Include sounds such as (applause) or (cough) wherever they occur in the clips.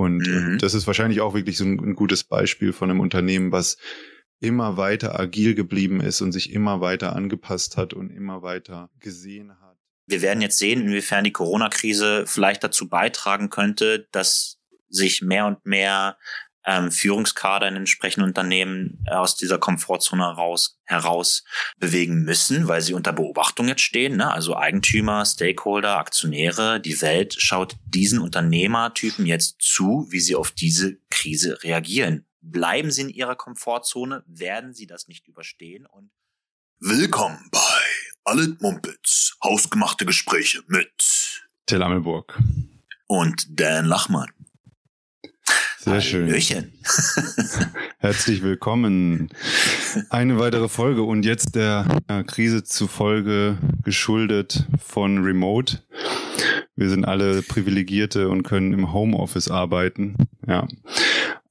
Und mhm. das ist wahrscheinlich auch wirklich so ein, ein gutes Beispiel von einem Unternehmen, was immer weiter agil geblieben ist und sich immer weiter angepasst hat und immer weiter gesehen hat. Wir werden jetzt sehen, inwiefern die Corona-Krise vielleicht dazu beitragen könnte, dass sich mehr und mehr ähm, Führungskader in entsprechenden Unternehmen aus dieser Komfortzone heraus, heraus bewegen müssen, weil sie unter Beobachtung jetzt stehen. Ne? Also Eigentümer, Stakeholder, Aktionäre, die Welt schaut diesen Unternehmertypen jetzt zu, wie sie auf diese Krise reagieren. Bleiben sie in ihrer Komfortzone, werden sie das nicht überstehen und Willkommen bei Alle Mumpitz, hausgemachte Gespräche mit Till Amelburg und Dan Lachmann. Sehr schön. Hallöchen. (laughs) Herzlich willkommen. Eine weitere Folge und jetzt der Krise zufolge geschuldet von Remote. Wir sind alle Privilegierte und können im Homeoffice arbeiten. Ja.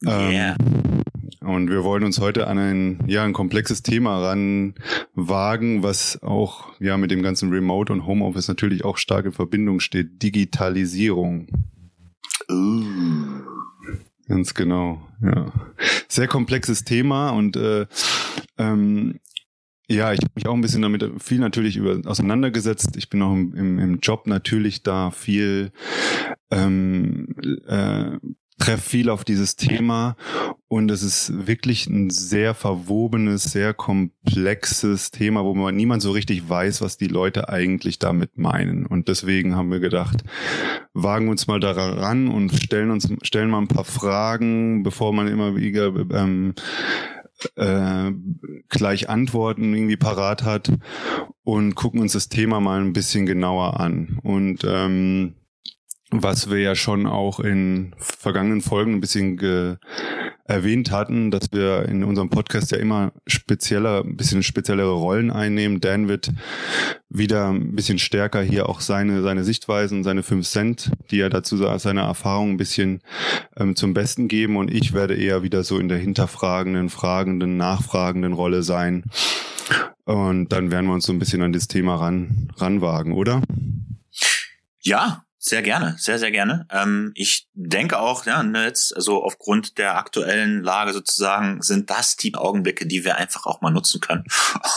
Yeah. Ähm, und wir wollen uns heute an ein, ja, ein komplexes Thema ranwagen, was auch ja mit dem ganzen Remote und Homeoffice natürlich auch stark in Verbindung steht. Digitalisierung. Uh. Ganz genau, ja. Sehr komplexes Thema und äh, ähm, ja, ich habe mich auch ein bisschen damit viel natürlich über, auseinandergesetzt. Ich bin auch im, im, im Job natürlich da viel ähm, äh, treffe viel auf dieses Thema und es ist wirklich ein sehr verwobenes, sehr komplexes Thema, wo man niemand so richtig weiß, was die Leute eigentlich damit meinen. Und deswegen haben wir gedacht, wagen wir uns mal daran und stellen uns stellen mal ein paar Fragen, bevor man immer wieder ähm, äh, gleich Antworten irgendwie parat hat und gucken uns das Thema mal ein bisschen genauer an. Und ähm, was wir ja schon auch in vergangenen Folgen ein bisschen erwähnt hatten, dass wir in unserem Podcast ja immer spezieller, ein bisschen speziellere Rollen einnehmen. Dan wird wieder ein bisschen stärker hier auch seine, seine Sichtweisen, seine fünf Cent, die er dazu seine Erfahrung ein bisschen ähm, zum Besten geben und ich werde eher wieder so in der hinterfragenden, fragenden, nachfragenden Rolle sein. Und dann werden wir uns so ein bisschen an das Thema ran, ranwagen, oder? Ja, sehr gerne, sehr, sehr gerne. Ähm, ich denke auch, ja, ne, jetzt, also aufgrund der aktuellen Lage sozusagen, sind das die Augenblicke, die wir einfach auch mal nutzen können,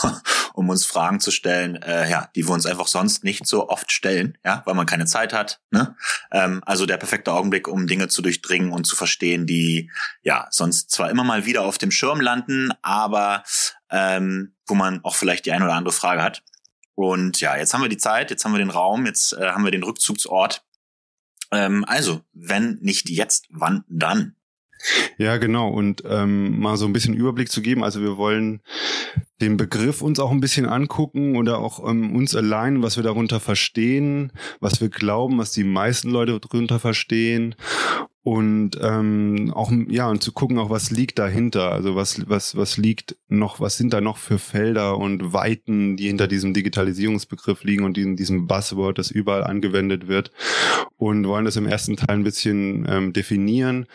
(laughs) um uns Fragen zu stellen, äh, ja, die wir uns einfach sonst nicht so oft stellen, ja, weil man keine Zeit hat. Ne? Ähm, also der perfekte Augenblick, um Dinge zu durchdringen und zu verstehen, die ja sonst zwar immer mal wieder auf dem Schirm landen, aber ähm, wo man auch vielleicht die eine oder andere Frage hat. Und ja, jetzt haben wir die Zeit, jetzt haben wir den Raum, jetzt äh, haben wir den Rückzugsort. Ähm, also, wenn nicht jetzt, wann dann? Ja, genau. Und ähm, mal so ein bisschen Überblick zu geben. Also wir wollen den Begriff uns auch ein bisschen angucken oder auch ähm, uns allein, was wir darunter verstehen, was wir glauben, was die meisten Leute darunter verstehen. Und ähm, auch ja und zu gucken auch was liegt dahinter. Also was was was liegt noch was sind da noch für Felder und Weiten die hinter diesem Digitalisierungsbegriff liegen und in diesem Buzzword das überall angewendet wird. Und wollen das im ersten Teil ein bisschen ähm, definieren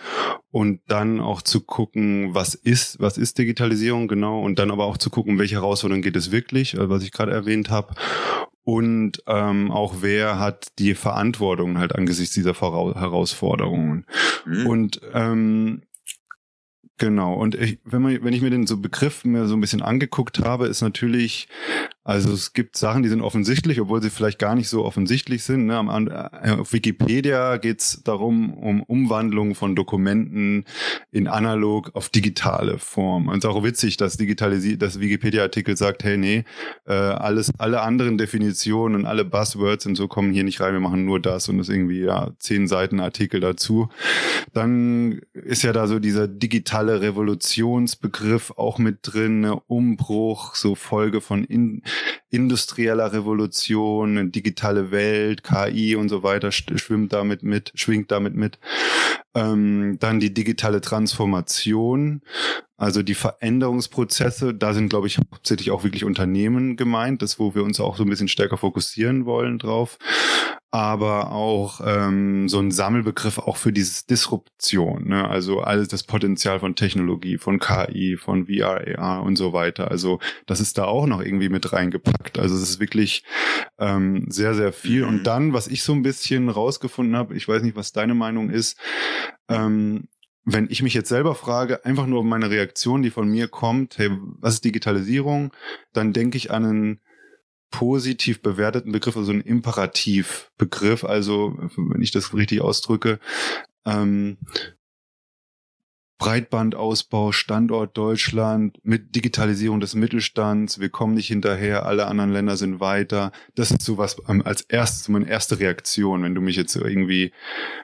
und dann auch zu gucken was ist was ist Digitalisierung genau und dann aber auch zu gucken welche Herausforderungen geht es wirklich äh, was ich gerade erwähnt habe und ähm, auch wer hat die Verantwortung halt angesichts dieser Herausforderungen. Mhm. Und ähm, Genau. Und ich, wenn man, wenn ich mir den so Begriff mir so ein bisschen angeguckt habe, ist natürlich, also es gibt Sachen, die sind offensichtlich, obwohl sie vielleicht gar nicht so offensichtlich sind. Ne? Äh, auf Wikipedia geht es darum, um Umwandlung von Dokumenten in analog auf digitale Form. Und es ist auch witzig, dass digitalisiert, dass Wikipedia-Artikel sagt, hey, nee, äh, alles, alle anderen Definitionen und alle Buzzwords und so kommen hier nicht rein, wir machen nur das und das irgendwie, ja, zehn Seiten Artikel dazu. Dann ist ja da so dieser digitale digitale Revolutionsbegriff auch mit drin, ne? Umbruch, so Folge von in, industrieller Revolution, digitale Welt, KI und so weiter schwimmt damit mit, schwingt damit mit. Ähm, dann die digitale Transformation, also die Veränderungsprozesse, da sind, glaube ich, hauptsächlich auch wirklich Unternehmen gemeint, das, wo wir uns auch so ein bisschen stärker fokussieren wollen drauf aber auch ähm, so ein Sammelbegriff auch für dieses Disruption, ne? also alles das Potenzial von Technologie, von KI, von VR, AR und so weiter. Also das ist da auch noch irgendwie mit reingepackt. Also es ist wirklich ähm, sehr, sehr viel. Mhm. Und dann, was ich so ein bisschen rausgefunden habe, ich weiß nicht, was deine Meinung ist, Ähm, wenn ich mich jetzt selber frage, einfach nur meine Reaktion, die von mir kommt, hey, was ist Digitalisierung? Dann denke ich an einen positiv bewerteten Begriff, also einen Imperativbegriff, also wenn ich das richtig ausdrücke, ähm, Breitbandausbau, Standort Deutschland, mit Digitalisierung des Mittelstands, wir kommen nicht hinterher, alle anderen Länder sind weiter. Das ist so was ähm, als erstes, meine erste Reaktion, wenn du mich jetzt irgendwie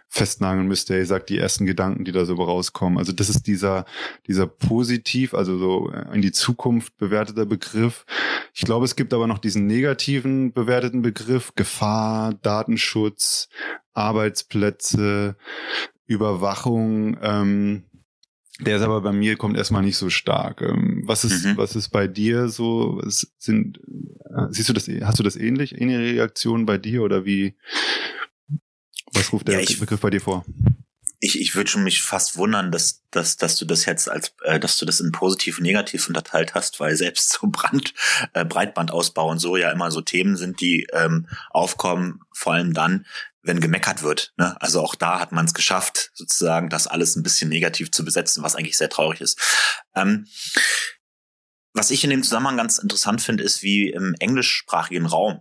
festnageln müsste, ich sag die ersten Gedanken, die da so rauskommen. Also das ist dieser, dieser positiv, also so in die Zukunft bewerteter Begriff. Ich glaube, es gibt aber noch diesen negativen bewerteten Begriff, Gefahr, Datenschutz, Arbeitsplätze, Überwachung, ähm, der ist aber bei mir kommt erstmal nicht so stark. Ähm, was ist, mhm. was ist bei dir so? Sind, äh, siehst du das, hast du das ähnlich, ähnliche Reaktionen bei dir oder wie? Was ruft der ja, ich, Begriff bei dir vor? Ich, ich würde schon mich fast wundern, dass, dass, dass du das jetzt als, äh, dass du das in positiv und negativ unterteilt hast, weil selbst so Brand, äh, Breitbandausbau und so ja immer so Themen sind, die ähm, aufkommen, vor allem dann, wenn gemeckert wird. Ne? Also auch da hat man es geschafft, sozusagen das alles ein bisschen negativ zu besetzen, was eigentlich sehr traurig ist. Ähm, was ich in dem Zusammenhang ganz interessant finde, ist, wie im englischsprachigen Raum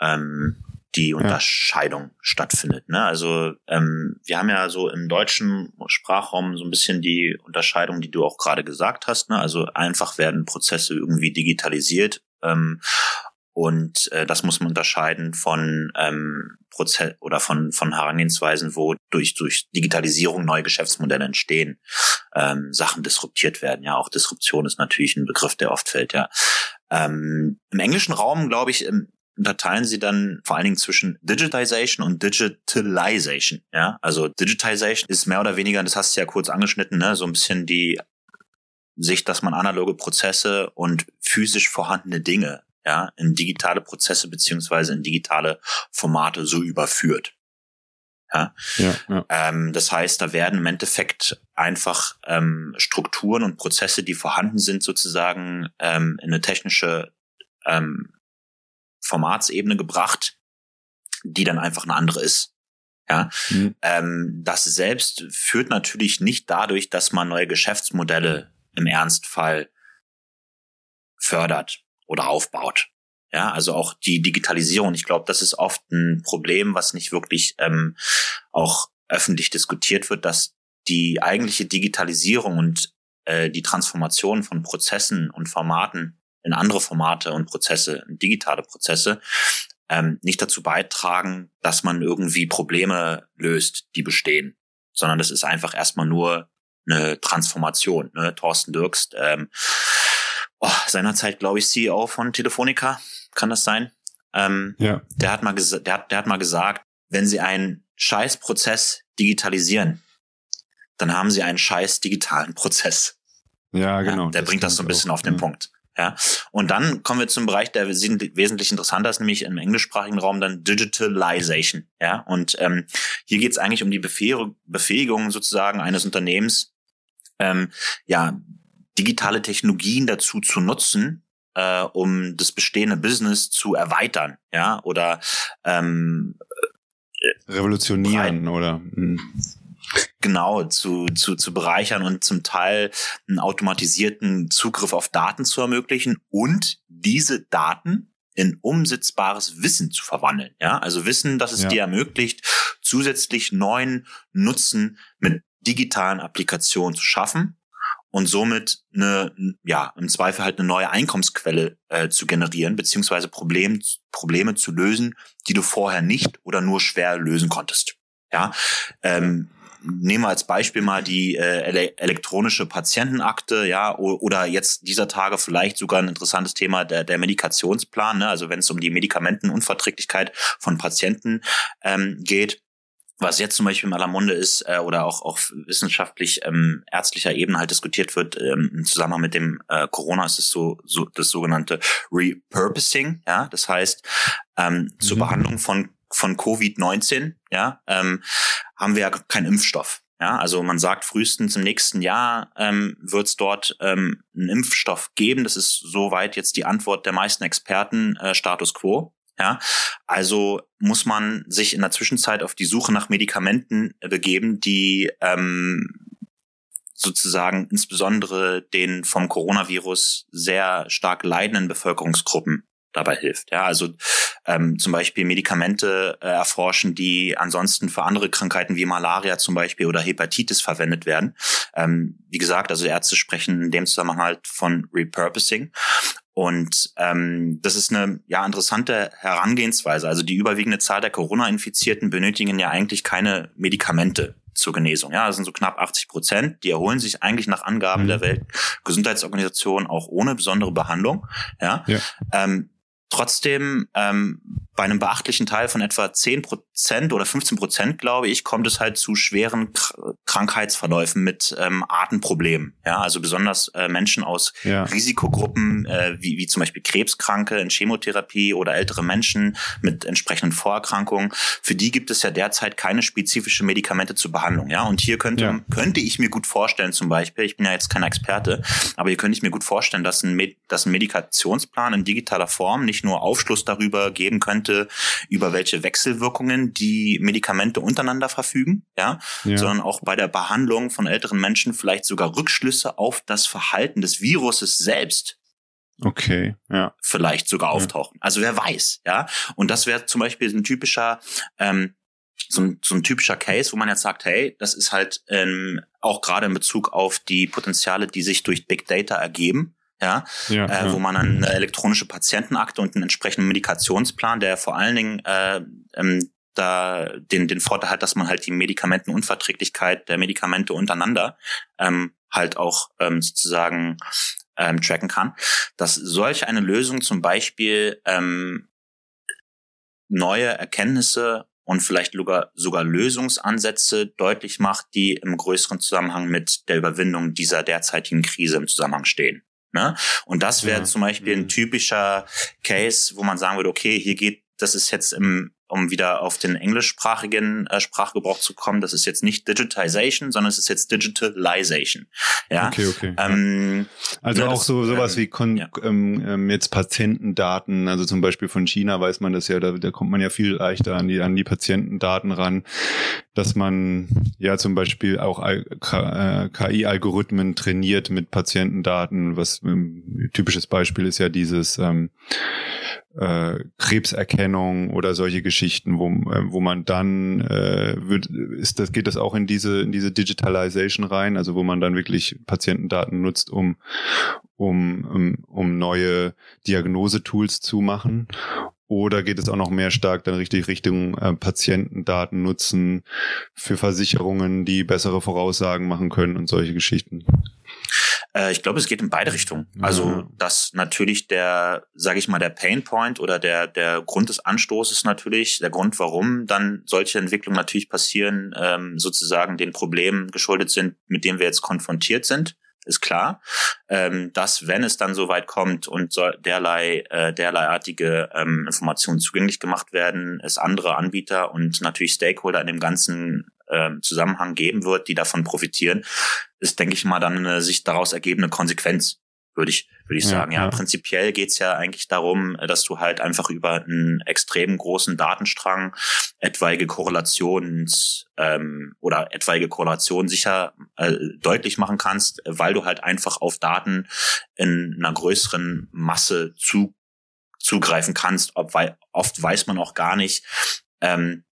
ähm, die Unterscheidung ja. stattfindet. Ne? Also ähm, wir haben ja so im deutschen Sprachraum so ein bisschen die Unterscheidung, die du auch gerade gesagt hast. Ne? Also einfach werden Prozesse irgendwie digitalisiert ähm, und äh, das muss man unterscheiden von ähm, Prozess oder von von Herangehensweisen, wo durch durch Digitalisierung neue Geschäftsmodelle entstehen, ähm, Sachen disruptiert werden. Ja, auch Disruption ist natürlich ein Begriff, der oft fällt. Ja, ähm, im englischen Raum glaube ich ähm, unterteilen sie dann vor allen Dingen zwischen Digitization und Digitalization. Ja, also Digitization ist mehr oder weniger, das hast du ja kurz angeschnitten, ne, so ein bisschen die Sicht, dass man analoge Prozesse und physisch vorhandene Dinge ja, in digitale Prozesse beziehungsweise in digitale Formate so überführt. Ja? Ja, ja. Ähm, das heißt, da werden im Endeffekt einfach ähm, Strukturen und Prozesse, die vorhanden sind, sozusagen ähm, in eine technische ähm, Formatsebene gebracht, die dann einfach eine andere ist. Ja, mhm. ähm, das selbst führt natürlich nicht dadurch, dass man neue Geschäftsmodelle im Ernstfall fördert oder aufbaut. Ja, also auch die Digitalisierung. Ich glaube, das ist oft ein Problem, was nicht wirklich ähm, auch öffentlich diskutiert wird, dass die eigentliche Digitalisierung und äh, die Transformation von Prozessen und Formaten in andere Formate und Prozesse, digitale Prozesse, ähm, nicht dazu beitragen, dass man irgendwie Probleme löst, die bestehen, sondern das ist einfach erstmal nur eine Transformation. Ne? Thorsten Dirkst ähm, oh, seinerzeit, glaube ich, CEO von Telefonica. Kann das sein? Ähm, ja. Der hat mal gesagt, der hat, der hat mal gesagt, wenn Sie einen Scheißprozess digitalisieren, dann haben Sie einen scheiß digitalen Prozess. Ja, genau. Ja, der bringt das so ein bisschen auch. auf den ja. Punkt. Ja, und dann kommen wir zum Bereich, der wesentlich interessanter ist, nämlich im englischsprachigen Raum dann Digitalization. Ja, und ähm, hier geht es eigentlich um die Befähigung sozusagen eines Unternehmens, ähm, ja, digitale Technologien dazu zu nutzen, äh, um das bestehende Business zu erweitern, ja, oder ähm, äh, revolutionieren breit, oder hm. genau zu, zu, zu bereichern und zum Teil einen automatisierten Zugriff auf Daten zu ermöglichen und diese Daten in umsetzbares Wissen zu verwandeln. Ja, also Wissen, das es ja. dir ermöglicht, zusätzlich neuen Nutzen mit digitalen Applikationen zu schaffen und somit eine, ja, im Zweifel halt eine neue Einkommensquelle äh, zu generieren, beziehungsweise Problem, Probleme zu lösen, die du vorher nicht oder nur schwer lösen konntest. Ja, ähm, nehmen wir als Beispiel mal die äh, ele elektronische Patientenakte, ja, oder jetzt dieser Tage vielleicht sogar ein interessantes Thema der, der Medikationsplan, ne? also wenn es um die Medikamentenunverträglichkeit von Patienten ähm, geht was jetzt zum Beispiel in aller Munde ist äh, oder auch auf wissenschaftlich ähm, ärztlicher Ebene halt diskutiert wird ähm, im Zusammenhang mit dem äh, Corona ist es so, so das sogenannte Repurposing, ja, das heißt ähm, mhm. zur Behandlung von von Covid-19, ja, ähm, haben wir ja keinen Impfstoff. Ja, also man sagt frühestens im nächsten Jahr ähm, wird es dort ähm, einen Impfstoff geben. Das ist soweit jetzt die Antwort der meisten Experten äh, Status quo. Ja, also muss man sich in der Zwischenzeit auf die Suche nach Medikamenten begeben, die ähm, sozusagen insbesondere den vom Coronavirus sehr stark leidenden Bevölkerungsgruppen dabei hilft. Ja, also ähm, zum Beispiel Medikamente äh, erforschen, die ansonsten für andere Krankheiten wie Malaria zum Beispiel oder Hepatitis verwendet werden. Ähm, wie gesagt, also Ärzte sprechen in dem Zusammenhang halt von Repurposing. Und ähm, das ist eine ja interessante Herangehensweise. Also die überwiegende Zahl der Corona-Infizierten benötigen ja eigentlich keine Medikamente zur Genesung. Ja, das sind so knapp 80 Prozent. Die erholen sich eigentlich nach Angaben mhm. der Weltgesundheitsorganisation auch ohne besondere Behandlung. Ja. ja. Ähm, Trotzdem, ähm, bei einem beachtlichen Teil von etwa 10 Prozent oder 15 Prozent, glaube ich, kommt es halt zu schweren Krankheitsverläufen mit ähm, Atemproblemen. Ja, also besonders äh, Menschen aus ja. Risikogruppen, äh, wie, wie zum Beispiel Krebskranke in Chemotherapie oder ältere Menschen mit entsprechenden Vorerkrankungen. Für die gibt es ja derzeit keine spezifische Medikamente zur Behandlung. Ja, und hier könnte, ja. könnte ich mir gut vorstellen, zum Beispiel, ich bin ja jetzt kein Experte, aber hier könnte ich mir gut vorstellen, dass ein, Med dass ein Medikationsplan in digitaler Form nicht nur Aufschluss darüber geben könnte, über welche Wechselwirkungen die Medikamente untereinander verfügen, ja, ja. sondern auch bei der Behandlung von älteren Menschen vielleicht sogar Rückschlüsse auf das Verhalten des Viruses selbst Okay, ja. Vielleicht sogar auftauchen. Ja. Also wer weiß, ja. Und das wäre zum Beispiel ein typischer, ähm, so ein, so ein typischer Case, wo man jetzt sagt, hey, das ist halt ähm, auch gerade in Bezug auf die Potenziale, die sich durch Big Data ergeben, ja, ja, äh, ja, wo man eine elektronische Patientenakte und einen entsprechenden Medikationsplan, der vor allen Dingen äh, ähm, da den, den Vorteil hat, dass man halt die Medikamentenunverträglichkeit der Medikamente untereinander ähm, halt auch ähm, sozusagen ähm, tracken kann, dass solch eine Lösung zum Beispiel ähm, neue Erkenntnisse und vielleicht sogar, sogar Lösungsansätze deutlich macht, die im größeren Zusammenhang mit der Überwindung dieser derzeitigen Krise im Zusammenhang stehen. Ne? Und das wäre ja. zum Beispiel ein mhm. typischer Case, wo man sagen würde, okay, hier geht, das ist jetzt im um wieder auf den englischsprachigen äh, Sprachgebrauch zu kommen, das ist jetzt nicht Digitization, sondern es ist jetzt Digitalization. Ja. Okay, okay. Ähm, also ne, auch so sowas ähm, wie Kon ja. ähm, ähm, jetzt Patientendaten, also zum Beispiel von China weiß man das ja, da, da kommt man ja viel leichter an die an die Patientendaten ran, dass man ja zum Beispiel auch KI-Algorithmen äh, trainiert mit Patientendaten. Was ähm, typisches Beispiel ist ja dieses ähm, äh, Krebserkennung oder solche Geschichten, wo, äh, wo man dann äh, wird, ist das geht das auch in diese in diese Digitalization rein, also wo man dann wirklich Patientendaten nutzt, um um um, um neue Diagnosetools zu machen oder geht es auch noch mehr stark dann richtig Richtung äh, Patientendaten nutzen für Versicherungen, die bessere Voraussagen machen können und solche Geschichten? Äh, ich glaube, es geht in beide Richtungen. Also, mhm. dass natürlich der, sage ich mal, der Painpoint oder der, der Grund des Anstoßes natürlich, der Grund, warum dann solche Entwicklungen natürlich passieren, ähm, sozusagen den Problemen geschuldet sind, mit denen wir jetzt konfrontiert sind ist klar, ähm, dass wenn es dann so weit kommt und so derlei äh, derleiartige ähm, Informationen zugänglich gemacht werden, es andere Anbieter und natürlich Stakeholder in dem ganzen ähm, Zusammenhang geben wird, die davon profitieren, ist, denke ich mal, dann eine sich daraus ergebende Konsequenz würde ich, würde ich sagen. Ja, ja. prinzipiell geht's ja eigentlich darum, dass du halt einfach über einen extrem großen Datenstrang etwaige Korrelations ähm, oder etwaige Korrelationen sicher äh, deutlich machen kannst, weil du halt einfach auf Daten in einer größeren Masse zu, zugreifen kannst. Ob, weil oft weiß man auch gar nicht, ähm,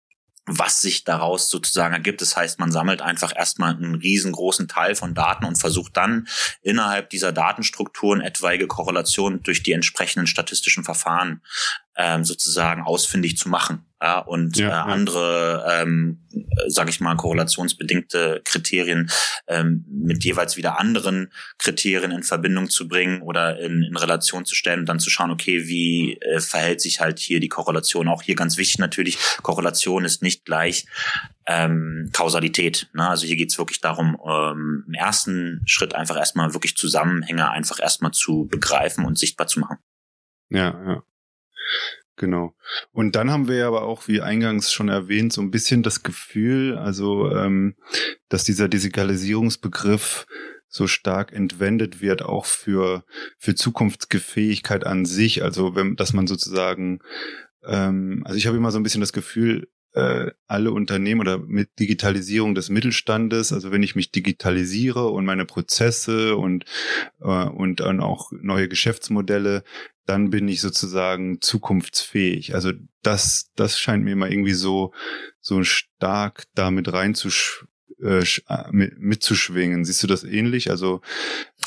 was sich daraus sozusagen ergibt. Das heißt, man sammelt einfach erstmal einen riesengroßen Teil von Daten und versucht dann innerhalb dieser Datenstrukturen etwaige Korrelationen durch die entsprechenden statistischen Verfahren ähm, sozusagen ausfindig zu machen ja, und ja, äh, ja. andere, ähm, sage ich mal, korrelationsbedingte Kriterien ähm, mit jeweils wieder anderen Kriterien in Verbindung zu bringen oder in, in Relation zu stellen und dann zu schauen, okay, wie äh, verhält sich halt hier die Korrelation? Auch hier ganz wichtig natürlich, Korrelation ist nicht gleich ähm, Kausalität. Ne? Also hier geht's wirklich darum, ähm, im ersten Schritt einfach erstmal wirklich Zusammenhänge einfach erstmal zu begreifen und sichtbar zu machen. Ja, ja. Genau. Und dann haben wir aber auch, wie eingangs schon erwähnt, so ein bisschen das Gefühl, also ähm, dass dieser Digitalisierungsbegriff so stark entwendet wird, auch für, für Zukunftsfähigkeit an sich. Also wenn, dass man sozusagen ähm, also ich habe immer so ein bisschen das Gefühl, äh, alle Unternehmen oder mit Digitalisierung des Mittelstandes, also wenn ich mich digitalisiere und meine Prozesse und, äh, und dann auch neue Geschäftsmodelle, dann bin ich sozusagen zukunftsfähig. Also das, das scheint mir immer irgendwie so, so stark damit reinzusch äh, äh mitzuschwingen. Siehst du das ähnlich? Also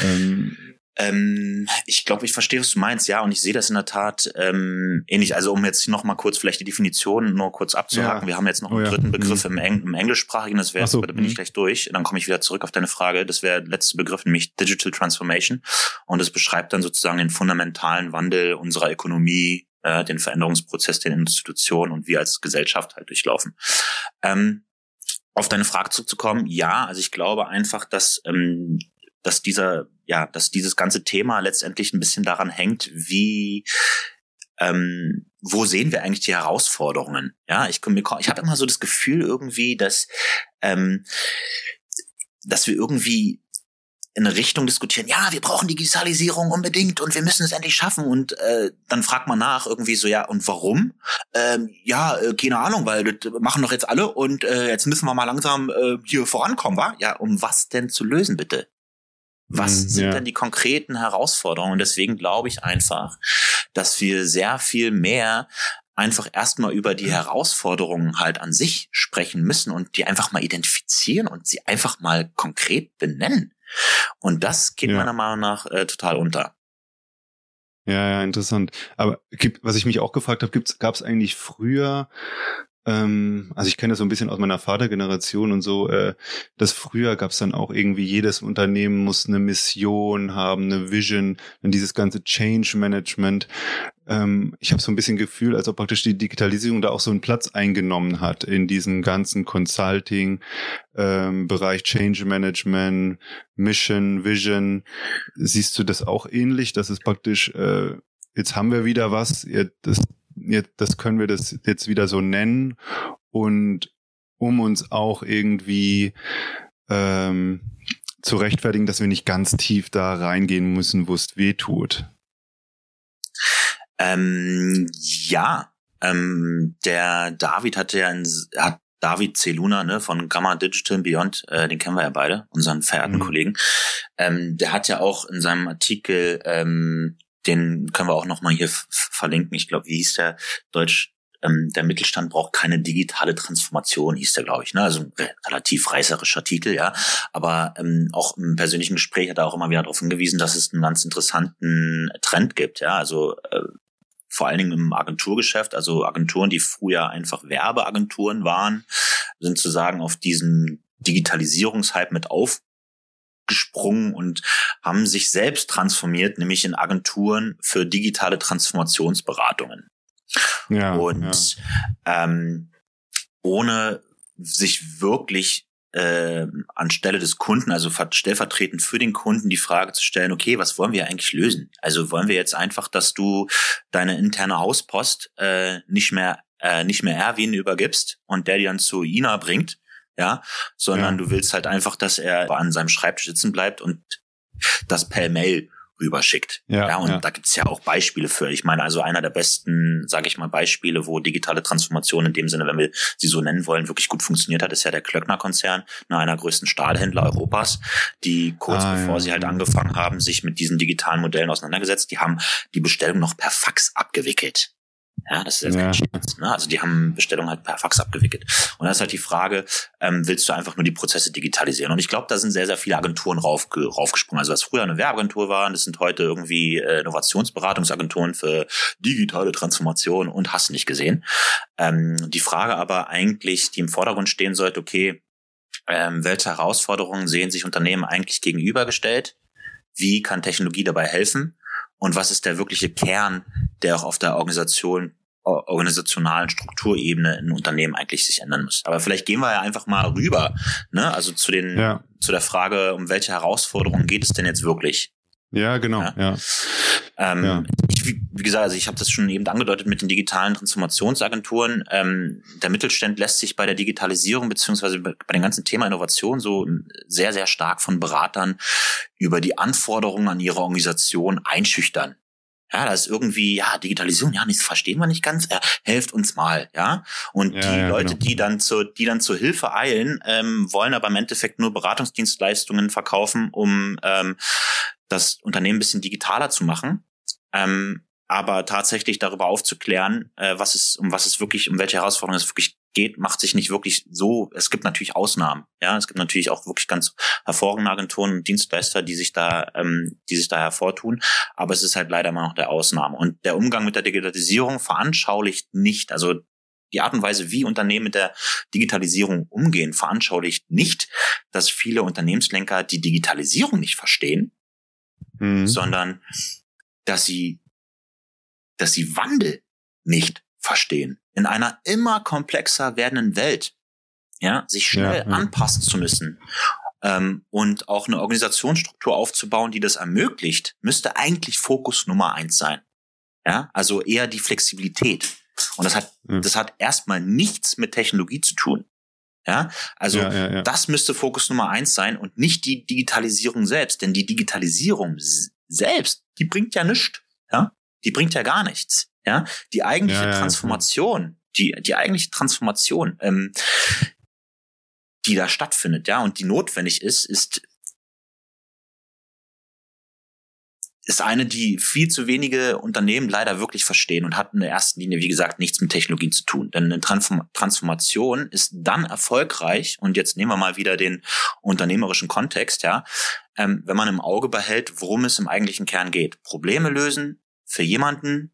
ähm, ähm, ich glaube, ich verstehe, was du meinst, ja, und ich sehe das in der Tat ähm, ähnlich. Also um jetzt noch mal kurz vielleicht die Definition nur kurz abzuhaken. Ja. Wir haben jetzt noch einen oh, dritten ja. Begriff mhm. im, Eng im Englischsprachigen, das wäre, so. da bin ich mhm. gleich durch. Dann komme ich wieder zurück auf deine Frage. Das wäre der letzte Begriff, nämlich Digital Transformation. Und es beschreibt dann sozusagen den fundamentalen Wandel unserer Ökonomie, äh, den Veränderungsprozess der Institutionen und wir als Gesellschaft halt durchlaufen. Ähm, auf deine Frage zurückzukommen, ja, also ich glaube einfach, dass ähm, dass dieser, ja, dass dieses ganze Thema letztendlich ein bisschen daran hängt, wie ähm, wo sehen wir eigentlich die Herausforderungen? Ja, ich, ich habe immer so das Gefühl irgendwie, dass ähm, dass wir irgendwie in eine Richtung diskutieren, ja, wir brauchen Digitalisierung unbedingt und wir müssen es endlich schaffen. Und äh, dann fragt man nach irgendwie so, ja, und warum? Ähm, ja, äh, keine Ahnung, weil das machen doch jetzt alle und äh, jetzt müssen wir mal langsam äh, hier vorankommen, wa? Ja, um was denn zu lösen, bitte? Was mhm, sind ja. denn die konkreten Herausforderungen? Und deswegen glaube ich einfach, dass wir sehr viel mehr einfach erstmal über die Herausforderungen halt an sich sprechen müssen und die einfach mal identifizieren und sie einfach mal konkret benennen. Und das geht ja. meiner Meinung nach äh, total unter. Ja, ja, interessant. Aber gibt, was ich mich auch gefragt habe, gab es eigentlich früher ähm, also ich kenne das so ein bisschen aus meiner Vatergeneration und so, äh, das früher gab es dann auch irgendwie, jedes Unternehmen muss eine Mission haben, eine Vision, dann dieses ganze Change Management. Ähm, ich habe so ein bisschen Gefühl, als ob praktisch die Digitalisierung da auch so einen Platz eingenommen hat in diesem ganzen Consulting, ähm, Bereich Change Management, Mission, Vision. Siehst du das auch ähnlich, dass es praktisch, äh, jetzt haben wir wieder was, das jetzt, das können wir das jetzt wieder so nennen und um uns auch irgendwie ähm, zu rechtfertigen, dass wir nicht ganz tief da reingehen müssen, wo es weh tut. Ähm, ja, ähm, der David hatte ja ein, hat David Celuna ne, von Gamma Digital Beyond, äh, den kennen wir ja beide, unseren verehrten mhm. Kollegen. Ähm, der hat ja auch in seinem Artikel ähm, den können wir auch nochmal hier verlinken. Ich glaube, wie hieß der Deutsch? Ähm, der Mittelstand braucht keine digitale Transformation, hieß der, glaube ich. Ne? Also ein relativ reißerischer Titel, ja. Aber ähm, auch im persönlichen Gespräch hat er auch immer wieder darauf hingewiesen, dass es einen ganz interessanten Trend gibt, ja. Also äh, vor allen Dingen im Agenturgeschäft, also Agenturen, die früher einfach Werbeagenturen waren, sind zu sagen auf diesen Digitalisierungshype mit auf gesprungen und haben sich selbst transformiert, nämlich in Agenturen für digitale Transformationsberatungen. Ja, und ja. Ähm, ohne sich wirklich äh, anstelle des Kunden, also stellvertretend für den Kunden, die Frage zu stellen, okay, was wollen wir eigentlich lösen? Also wollen wir jetzt einfach, dass du deine interne Hauspost äh, nicht mehr äh, nicht mehr Erwin übergibst und der die dann zu Ina bringt, ja, sondern ja. du willst halt einfach, dass er an seinem Schreibtisch sitzen bleibt und das per Mail rüberschickt. Ja, ja und ja. da gibt's ja auch Beispiele für. Ich meine, also einer der besten, sage ich mal, Beispiele, wo digitale Transformation in dem Sinne, wenn wir sie so nennen wollen, wirklich gut funktioniert hat, ist ja der Klöckner-Konzern, einer der größten Stahlhändler Europas, die kurz ah, bevor ja. sie halt angefangen haben, sich mit diesen digitalen Modellen auseinandergesetzt, die haben die Bestellung noch per Fax abgewickelt. Ja, das ist jetzt ja. kein Scherz. Ne? Also die haben Bestellungen halt per Fax abgewickelt. Und da ist halt die Frage, ähm, willst du einfach nur die Prozesse digitalisieren? Und ich glaube, da sind sehr, sehr viele Agenturen raufge raufgesprungen. Also was früher eine Werbeagentur waren, das sind heute irgendwie äh, Innovationsberatungsagenturen für digitale Transformation und hast nicht gesehen. Ähm, die Frage aber eigentlich, die im Vordergrund stehen sollte, okay, ähm, welche Herausforderungen sehen sich Unternehmen eigentlich gegenübergestellt? Wie kann Technologie dabei helfen? und was ist der wirkliche Kern, der auch auf der Organisation organisationalen Strukturebene in Unternehmen eigentlich sich ändern muss. Aber vielleicht gehen wir ja einfach mal rüber, ne? Also zu den ja. zu der Frage, um welche Herausforderungen geht es denn jetzt wirklich? Ja, genau. Ja. ja. Ähm, ja. Ich, wie, gesagt, also ich habe das schon eben angedeutet mit den digitalen Transformationsagenturen. Ähm, der Mittelstand lässt sich bei der Digitalisierung beziehungsweise bei, bei dem ganzen Thema Innovation so sehr, sehr stark von Beratern über die Anforderungen an ihre Organisation einschüchtern. Ja, da ist irgendwie, ja, Digitalisierung, ja, nichts verstehen wir nicht ganz, äh, helft uns mal, ja. Und Ja, die ja, Leute, genau. die dann zur, die dann zur Hilfe eilen, ähm, wollen aber im Endeffekt nur Beratungsdienstleistungen verkaufen, um ähm, das Unternehmen ein bisschen digitaler zu machen. Ähm, aber tatsächlich darüber aufzuklären, äh, was es, um was es wirklich, um welche Herausforderungen es wirklich geht, macht sich nicht wirklich so. Es gibt natürlich Ausnahmen. Ja, es gibt natürlich auch wirklich ganz hervorragende Agenturen und Dienstleister, die sich da, ähm, die sich da hervortun. Aber es ist halt leider immer noch der Ausnahme. Und der Umgang mit der Digitalisierung veranschaulicht nicht, also die Art und Weise, wie Unternehmen mit der Digitalisierung umgehen, veranschaulicht nicht, dass viele Unternehmenslenker die Digitalisierung nicht verstehen, Mhm. sondern dass sie, dass sie Wandel nicht verstehen. In einer immer komplexer werdenden Welt, ja, sich schnell Ja, ja. anpassen zu müssen ähm, und auch eine Organisationsstruktur aufzubauen, die das ermöglicht, müsste eigentlich Fokus Nummer eins sein. Ja, also eher die Flexibilität. Und das hat, Ja. das hat erstmal nichts mit Technologie zu tun. Ja, also ja, ja, ja. das müsste Fokus Nummer eins sein und nicht die Digitalisierung selbst. Denn die Digitalisierung selbst, die bringt ja nichts. Ja? Die bringt ja gar nichts. Ja? Die eigentliche Ja, ja. Transformation, die, die eigentliche Transformation, ähm, die da stattfindet, ja, und die notwendig ist, ist, ist eine, die viel zu wenige Unternehmen leider wirklich verstehen und hat in der ersten Linie, wie gesagt, nichts mit Technologie zu tun. Denn eine Transform Transformation ist dann erfolgreich, und jetzt nehmen wir mal wieder den unternehmerischen Kontext, ja, ähm, wenn man im Auge behält, worum es im eigentlichen Kern geht. Probleme lösen für jemanden,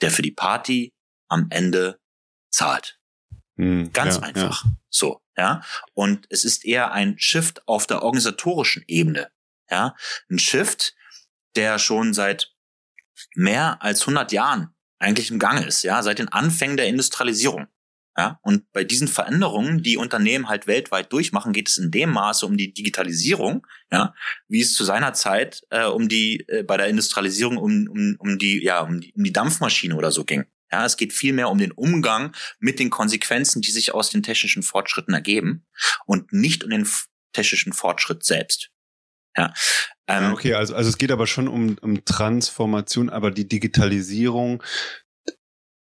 der für die Party am Ende zahlt. Mhm. Ganz ja, einfach. So, ja. Und es ist eher ein Shift auf der organisatorischen Ebene. Ja. Ein Shift, der schon seit mehr als 100 Jahren eigentlich im Gange ist, ja, seit den Anfängen der Industrialisierung. Ja, und bei diesen Veränderungen, die Unternehmen halt weltweit durchmachen, geht es in dem Maße um die Digitalisierung, ja, wie es zu seiner Zeit äh, um die äh, bei der Industrialisierung um, um, um die ja um die, um die Dampfmaschine oder so ging. Ja, es geht vielmehr um den Umgang mit den Konsequenzen, die sich aus den technischen Fortschritten ergeben und nicht um den technischen Fortschritt selbst. Ja, ähm, okay, also, also es geht aber schon um, um Transformation, aber die Digitalisierung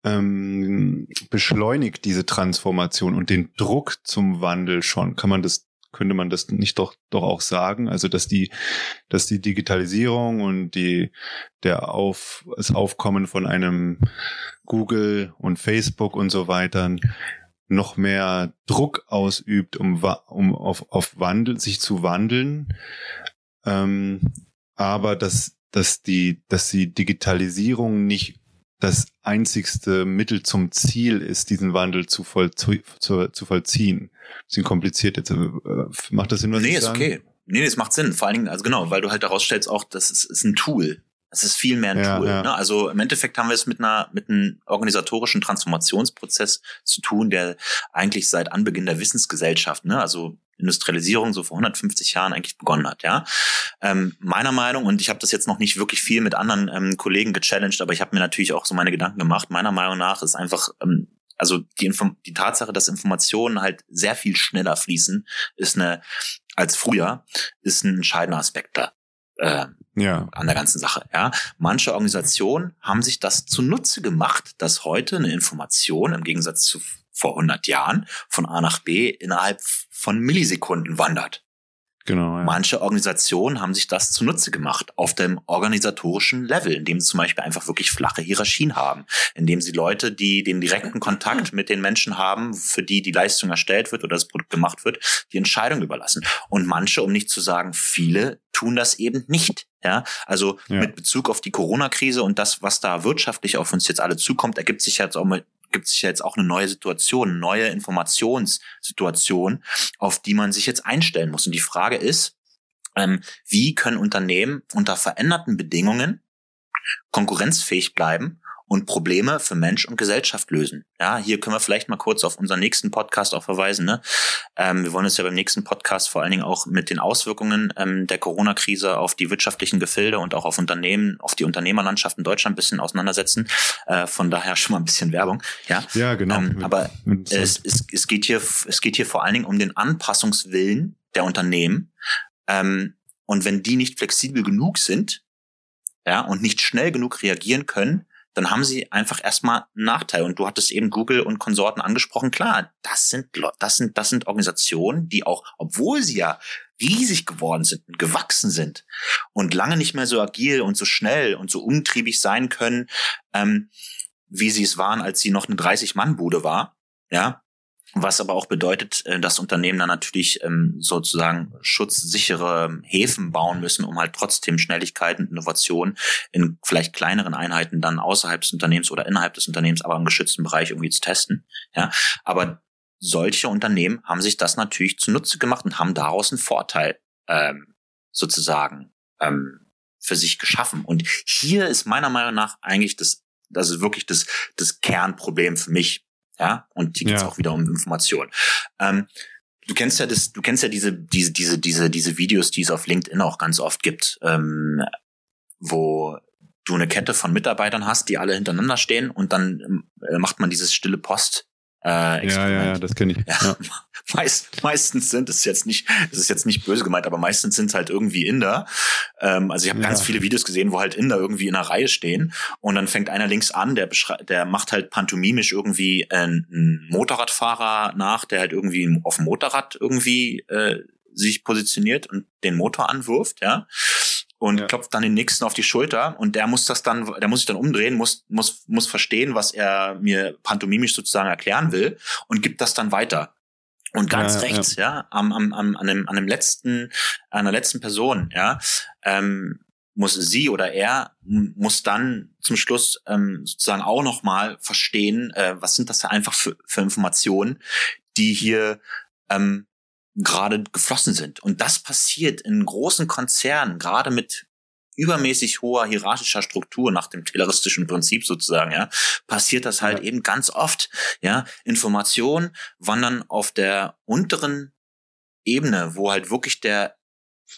ähm, beschleunigt diese Transformation und den Druck zum Wandel schon. Kann man das, könnte man das nicht doch, doch auch sagen? Also, dass die, dass die Digitalisierung und die, der Auf, das Aufkommen von einem Google und Facebook und so weiter noch mehr Druck ausübt, um, um auf, auf Wandel, sich zu wandeln, ähm, aber dass, dass die, dass die Digitalisierung nicht das einzigste Mittel zum Ziel ist, diesen Wandel zu, voll, zu, zu, zu vollziehen. Bisschen kompliziert jetzt. äh, Macht das Sinn, was nee, ist sage? okay. Nee, das macht Sinn. Vor allen Dingen, also genau, weil du halt daraus stellst auch, das ist, ist ein Tool. Das ist viel mehr ein Ja, Tool. ja. Ne? Also im Endeffekt haben wir es mit einer mit einem organisatorischen Transformationsprozess zu tun, der eigentlich seit Anbeginn der Wissensgesellschaft, ne, also Industrialisierung so vor 150 Jahren eigentlich begonnen hat. Ja, ähm, meiner Meinung und ich habe das jetzt noch nicht wirklich viel mit anderen ähm, Kollegen gechallenged, aber ich habe mir natürlich auch so meine Gedanken gemacht. Meiner Meinung nach ist einfach ähm, also die, Inform die Tatsache, dass Informationen halt sehr viel schneller fließen, ist eine als früher, ist ein entscheidender Aspekt da. Äh, Ja. an der ganzen Sache. Ja, manche Organisationen haben sich das zunutze gemacht, dass heute eine Information im Gegensatz zu vor 100 Jahren von A nach B innerhalb von Millisekunden wandert. Genau. Ja. Manche Organisationen haben sich das zunutze gemacht auf dem organisatorischen Level, indem sie zum Beispiel einfach wirklich flache Hierarchien haben, indem sie Leute, die den direkten Kontakt mit den Menschen haben, für die die Leistung erstellt wird oder das Produkt gemacht wird, die Entscheidung überlassen. Und manche, um nicht zu sagen viele, tun das eben nicht. Ja, also Ja. mit Bezug auf die Corona-Krise und das, was da wirtschaftlich auf uns jetzt alle zukommt, ergibt sich jetzt auch mal gibt ja jetzt auch eine neue Situation, eine neue Informationssituation, auf die man sich jetzt einstellen muss. Und die Frage ist, ähm, wie können Unternehmen unter veränderten Bedingungen konkurrenzfähig bleiben und Probleme für Mensch und Gesellschaft lösen. Ja, hier können wir vielleicht mal kurz auf unseren nächsten Podcast auch verweisen. Ne? Ähm, wir wollen uns ja beim nächsten Podcast vor allen Dingen auch mit den Auswirkungen ähm, der Corona-Krise auf die wirtschaftlichen Gefilde und auch auf Unternehmen, auf die Unternehmerlandschaft in Deutschland ein bisschen auseinandersetzen. Äh, von daher schon mal ein bisschen Werbung. Ja, Ja, genau. ähm, aber es, es, es, geht hier, es geht hier vor allen Dingen um den Anpassungswillen der Unternehmen. Ähm, und wenn die nicht flexibel genug sind, ja, und nicht schnell genug reagieren können, dann haben sie einfach erstmal einen Nachteil. Und du hattest eben Google und Konsorten angesprochen. Klar, das sind, das sind, das sind Organisationen, die auch, obwohl sie ja riesig geworden sind und gewachsen sind und lange nicht mehr so agil und so schnell und so umtriebig sein können, ähm, wie sie es waren, als sie noch eine 30-Mann-Bude war, ja, was aber auch bedeutet, äh, dass Unternehmen dann natürlich ähm, sozusagen schutzsichere Häfen bauen müssen, um halt trotzdem Schnelligkeit und Innovation in vielleicht kleineren Einheiten dann außerhalb des Unternehmens oder innerhalb des Unternehmens, aber im geschützten Bereich irgendwie zu testen. Ja, aber solche Unternehmen haben sich das natürlich zunutze gemacht und haben daraus einen Vorteil ähm, sozusagen ähm, für sich geschaffen. Und hier ist meiner Meinung nach eigentlich das, das ist wirklich das, das Kernproblem für mich ja, und hier geht's ja. auch wieder um Information. Ähm, du kennst ja das, du kennst ja diese, diese, diese, diese, diese Videos, die es auf LinkedIn auch ganz oft gibt, ähm, wo du eine Kette von Mitarbeitern hast, die alle hintereinander stehen und dann äh, macht man dieses stille Post äh, ja, ja, ja, das kenne ich. Ja. (laughs) Meist, meistens sind es jetzt nicht, das ist jetzt nicht böse gemeint, aber meistens sind es halt irgendwie Inder. Ähm, also ich habe ja. ganz viele Videos gesehen, wo halt Inder irgendwie in einer Reihe stehen und dann fängt einer links an, der der macht halt pantomimisch irgendwie einen, einen Motorradfahrer nach, der halt irgendwie auf dem Motorrad irgendwie äh, sich positioniert und den Motor anwirft, ja und ja. klopft dann den nächsten auf die Schulter und der muss das dann, der muss sich dann umdrehen, muss, muss, muss verstehen, was er mir pantomimisch sozusagen erklären will und gibt das dann weiter. Und ganz ja, rechts, ja, ja am, am, am, an, dem, an dem letzten, an der letzten Person, ja, ähm, muss sie oder er muss dann zum Schluss ähm, sozusagen auch noch mal verstehen, äh, was sind das da einfach für, für Informationen, die hier ähm, gerade geflossen sind. Und das passiert in großen Konzernen, gerade mit übermäßig hoher hierarchischer Struktur nach dem tayloristischen Prinzip sozusagen, ja, passiert das halt ja. eben ganz oft, ja. Informationen wandern auf der unteren Ebene, wo halt wirklich der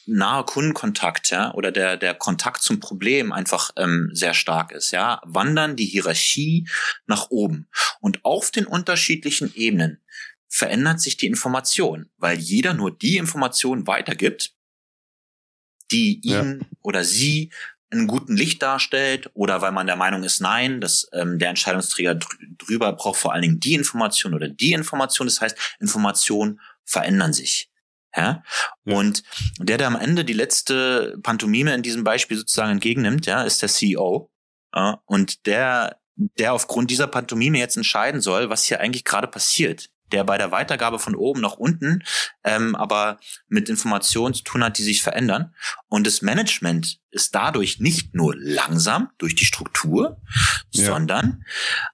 nahe Kundenkontakt, ja, oder der, der Kontakt zum Problem einfach ähm, sehr stark ist, ja, wandern die Hierarchie nach oben. Und auf den unterschiedlichen Ebenen verändert sich die Information, weil jeder nur die Information weitergibt, die ihn ja. oder sie einen guten Licht darstellt oder weil man der Meinung ist, nein, dass ähm, der Entscheidungsträger drüber braucht vor allen Dingen die Information oder die Information. Das heißt, Informationen verändern sich. Ja? ja? Und der, der am Ende die letzte Pantomime in diesem Beispiel sozusagen entgegennimmt, ja, ist der CEO. Ja? Und der, der aufgrund dieser Pantomime jetzt entscheiden soll, was hier eigentlich gerade passiert der bei der Weitergabe von oben nach unten ähm, aber mit Informationen zu tun hat, die sich verändern. Und das Management ist dadurch nicht nur langsam durch die Struktur, ja. sondern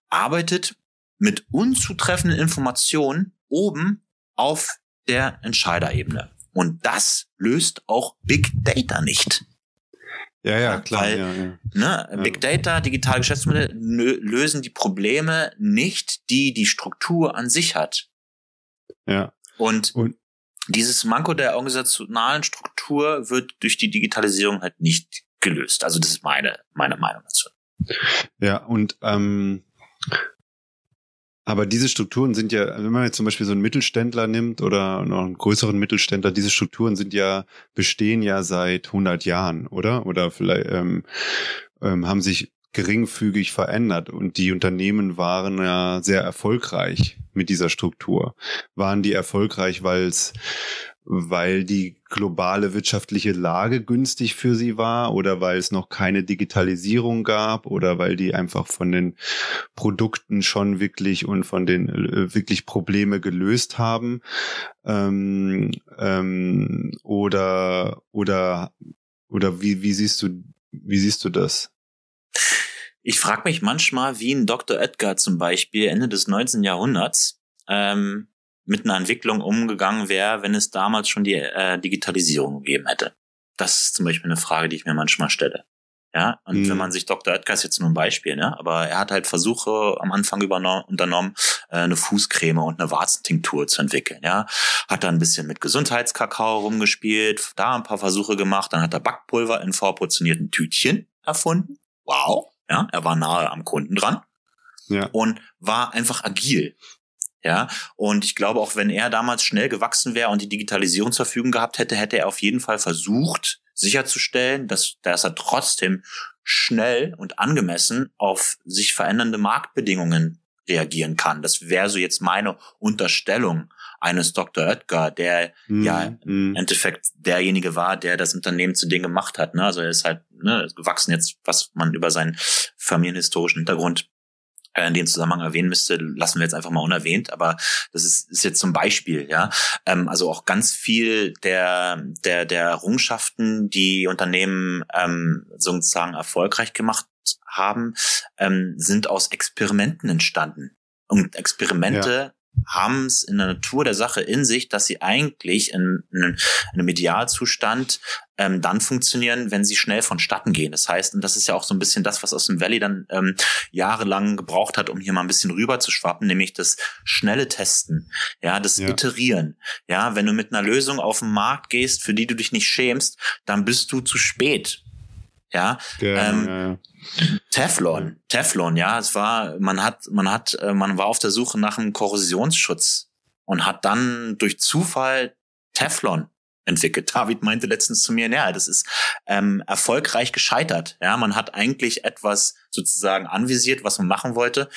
arbeitet mit unzutreffenden Informationen oben auf der Entscheiderebene. Und das löst auch Big Data nicht. Ja, ja, klar. Weil, ja, ja. Ne. Big Data, digitale Geschäftsmodelle lösen die Probleme nicht, die die Struktur an sich hat. Ja. Und, Und dieses Manko der organisationalen Struktur wird durch die Digitalisierung halt nicht gelöst. Also das ist meine, meine Meinung dazu. Ja, und ähm, aber diese Strukturen sind ja, wenn man jetzt zum Beispiel so einen Mittelständler nimmt oder noch einen größeren Mittelständler, diese Strukturen sind ja, bestehen ja seit 100 Jahren, oder? Oder vielleicht ähm, ähm, haben sich geringfügig verändert und die Unternehmen waren ja sehr erfolgreich mit dieser Struktur. Waren die erfolgreich, weil es weil die globale wirtschaftliche Lage günstig für sie war oder weil es noch keine Digitalisierung gab oder weil die einfach von den Produkten schon wirklich und von den äh, wirklich Probleme gelöst haben ähm, ähm, oder oder oder wie wie siehst du wie siehst du das? Ich frage mich manchmal, wie ein Dr. Edgar zum Beispiel Ende des 19. Jahrhunderts ähm, mit einer Entwicklung umgegangen wäre, wenn es damals schon die äh, Digitalisierung gegeben hätte. Das ist zum Beispiel eine Frage, die ich mir manchmal stelle. Ja, und mhm. wenn man sich Dr. Oetker ist jetzt nur ein Beispiel, ne? aber er hat halt Versuche am Anfang unternommen, äh, eine Fußcreme und eine Warzentinktur zu entwickeln. Ja, hat da ein bisschen mit Gesundheitskakao rumgespielt, da ein paar Versuche gemacht, dann hat er Backpulver in vorportionierten Tütchen erfunden. Wow, ja, er war nahe am Kunden dran ja. und war einfach agil. Ja, und ich glaube, auch wenn er damals schnell gewachsen wäre und die Digitalisierung zur Verfügung gehabt hätte, hätte er auf jeden Fall versucht, sicherzustellen, dass, dass er trotzdem schnell und angemessen auf sich verändernde Marktbedingungen reagieren kann. Das wäre so jetzt meine Unterstellung eines Dr. Oetker, der mm, ja im mm. Endeffekt derjenige war, der das Unternehmen zu dem gemacht hat. Ne? Also er ist halt ne, gewachsen jetzt, was man über seinen familienhistorischen Hintergrund in dem Zusammenhang erwähnen müsste, lassen wir jetzt einfach mal unerwähnt, aber das ist, ist jetzt zum Beispiel, ja. Ähm, also auch ganz viel der, der, der Errungenschaften, die Unternehmen ähm, sozusagen erfolgreich gemacht haben, ähm, sind aus Experimenten entstanden. Und Experimente haben es in der Natur der Sache in sich, dass sie eigentlich in, in, in einem Idealzustand ähm, dann funktionieren, wenn sie schnell vonstatten gehen. Das heißt, und das ist ja auch so ein bisschen das, was aus dem Valley dann ähm, jahrelang gebraucht hat, um hier mal ein bisschen rüber zu schwappen, nämlich das schnelle Testen, ja, das ja. Iterieren. Ja, wenn du mit einer Lösung auf den Markt gehst, für die du dich nicht schämst, dann bist du zu spät. Ja, ja, ähm, ja. Teflon, Teflon, ja, es war, man hat, man hat, äh, man war auf der Suche nach einem Korrosionsschutz und hat dann durch Zufall Teflon entwickelt. (laughs) David meinte letztens zu mir, ja, das ist ähm, erfolgreich gescheitert. Ja, man hat eigentlich etwas sozusagen anvisiert, was man machen wollte,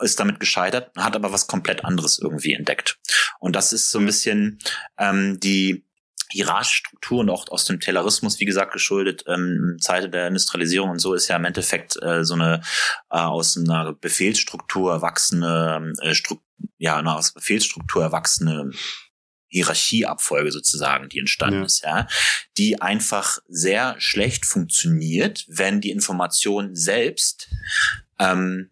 ist damit gescheitert, hat aber was komplett anderes irgendwie entdeckt. Und das ist so ein bisschen ähm, die hierarchische Struktur und auch aus dem Taylorismus, wie gesagt, geschuldet, ähm, Zeit der Industrialisierung und so ist ja im Endeffekt äh, so eine äh, aus einer Befehlsstruktur erwachsene, äh, Stru ja, eine aus Befehlsstruktur erwachsene Hierarchieabfolge sozusagen, die entstanden ja. ist, ja, die einfach sehr schlecht funktioniert, wenn die Information selbst ähm,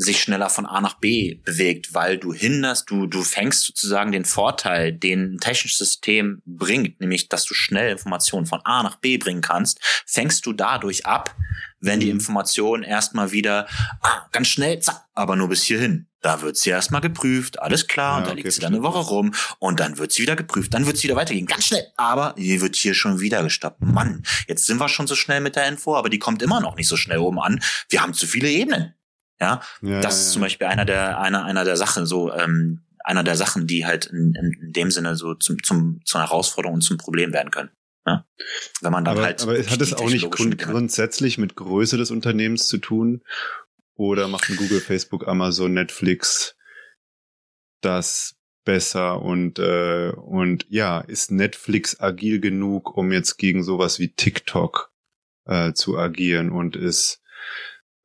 sich schneller von A nach B bewegt, weil du hinderst, du, du fängst sozusagen den Vorteil, den ein technisches System bringt, nämlich, dass du schnell Informationen von A nach B bringen kannst, fängst du dadurch ab, wenn die mhm. Information erstmal wieder ah, ganz schnell, zack, aber nur bis hierhin. Da wird sie erstmal geprüft, alles klar, ja, und da okay, liegt sie dann eine Woche rum und dann wird sie wieder geprüft, dann wird sie wieder weitergehen, ganz schnell. Aber die wird hier schon wieder gestoppt. Mann, jetzt sind wir schon so schnell mit der Info, aber die kommt immer noch nicht so schnell oben an. Wir haben zu viele Ebenen. Ja, ja das ist zum Beispiel einer der, einer, einer der Sachen, so, ähm, einer der Sachen, die halt in, in dem Sinne so zum, zum, zur Herausforderung und zum Problem werden können. Ja? Wenn man dann aber, halt. Aber hat es auch nicht grund grundsätzlich mit Größe des Unternehmens zu tun? Oder machen Google, Facebook, Amazon, Netflix das besser und äh, und ja, ist Netflix agil genug, um jetzt gegen sowas wie TikTok äh, zu agieren und ist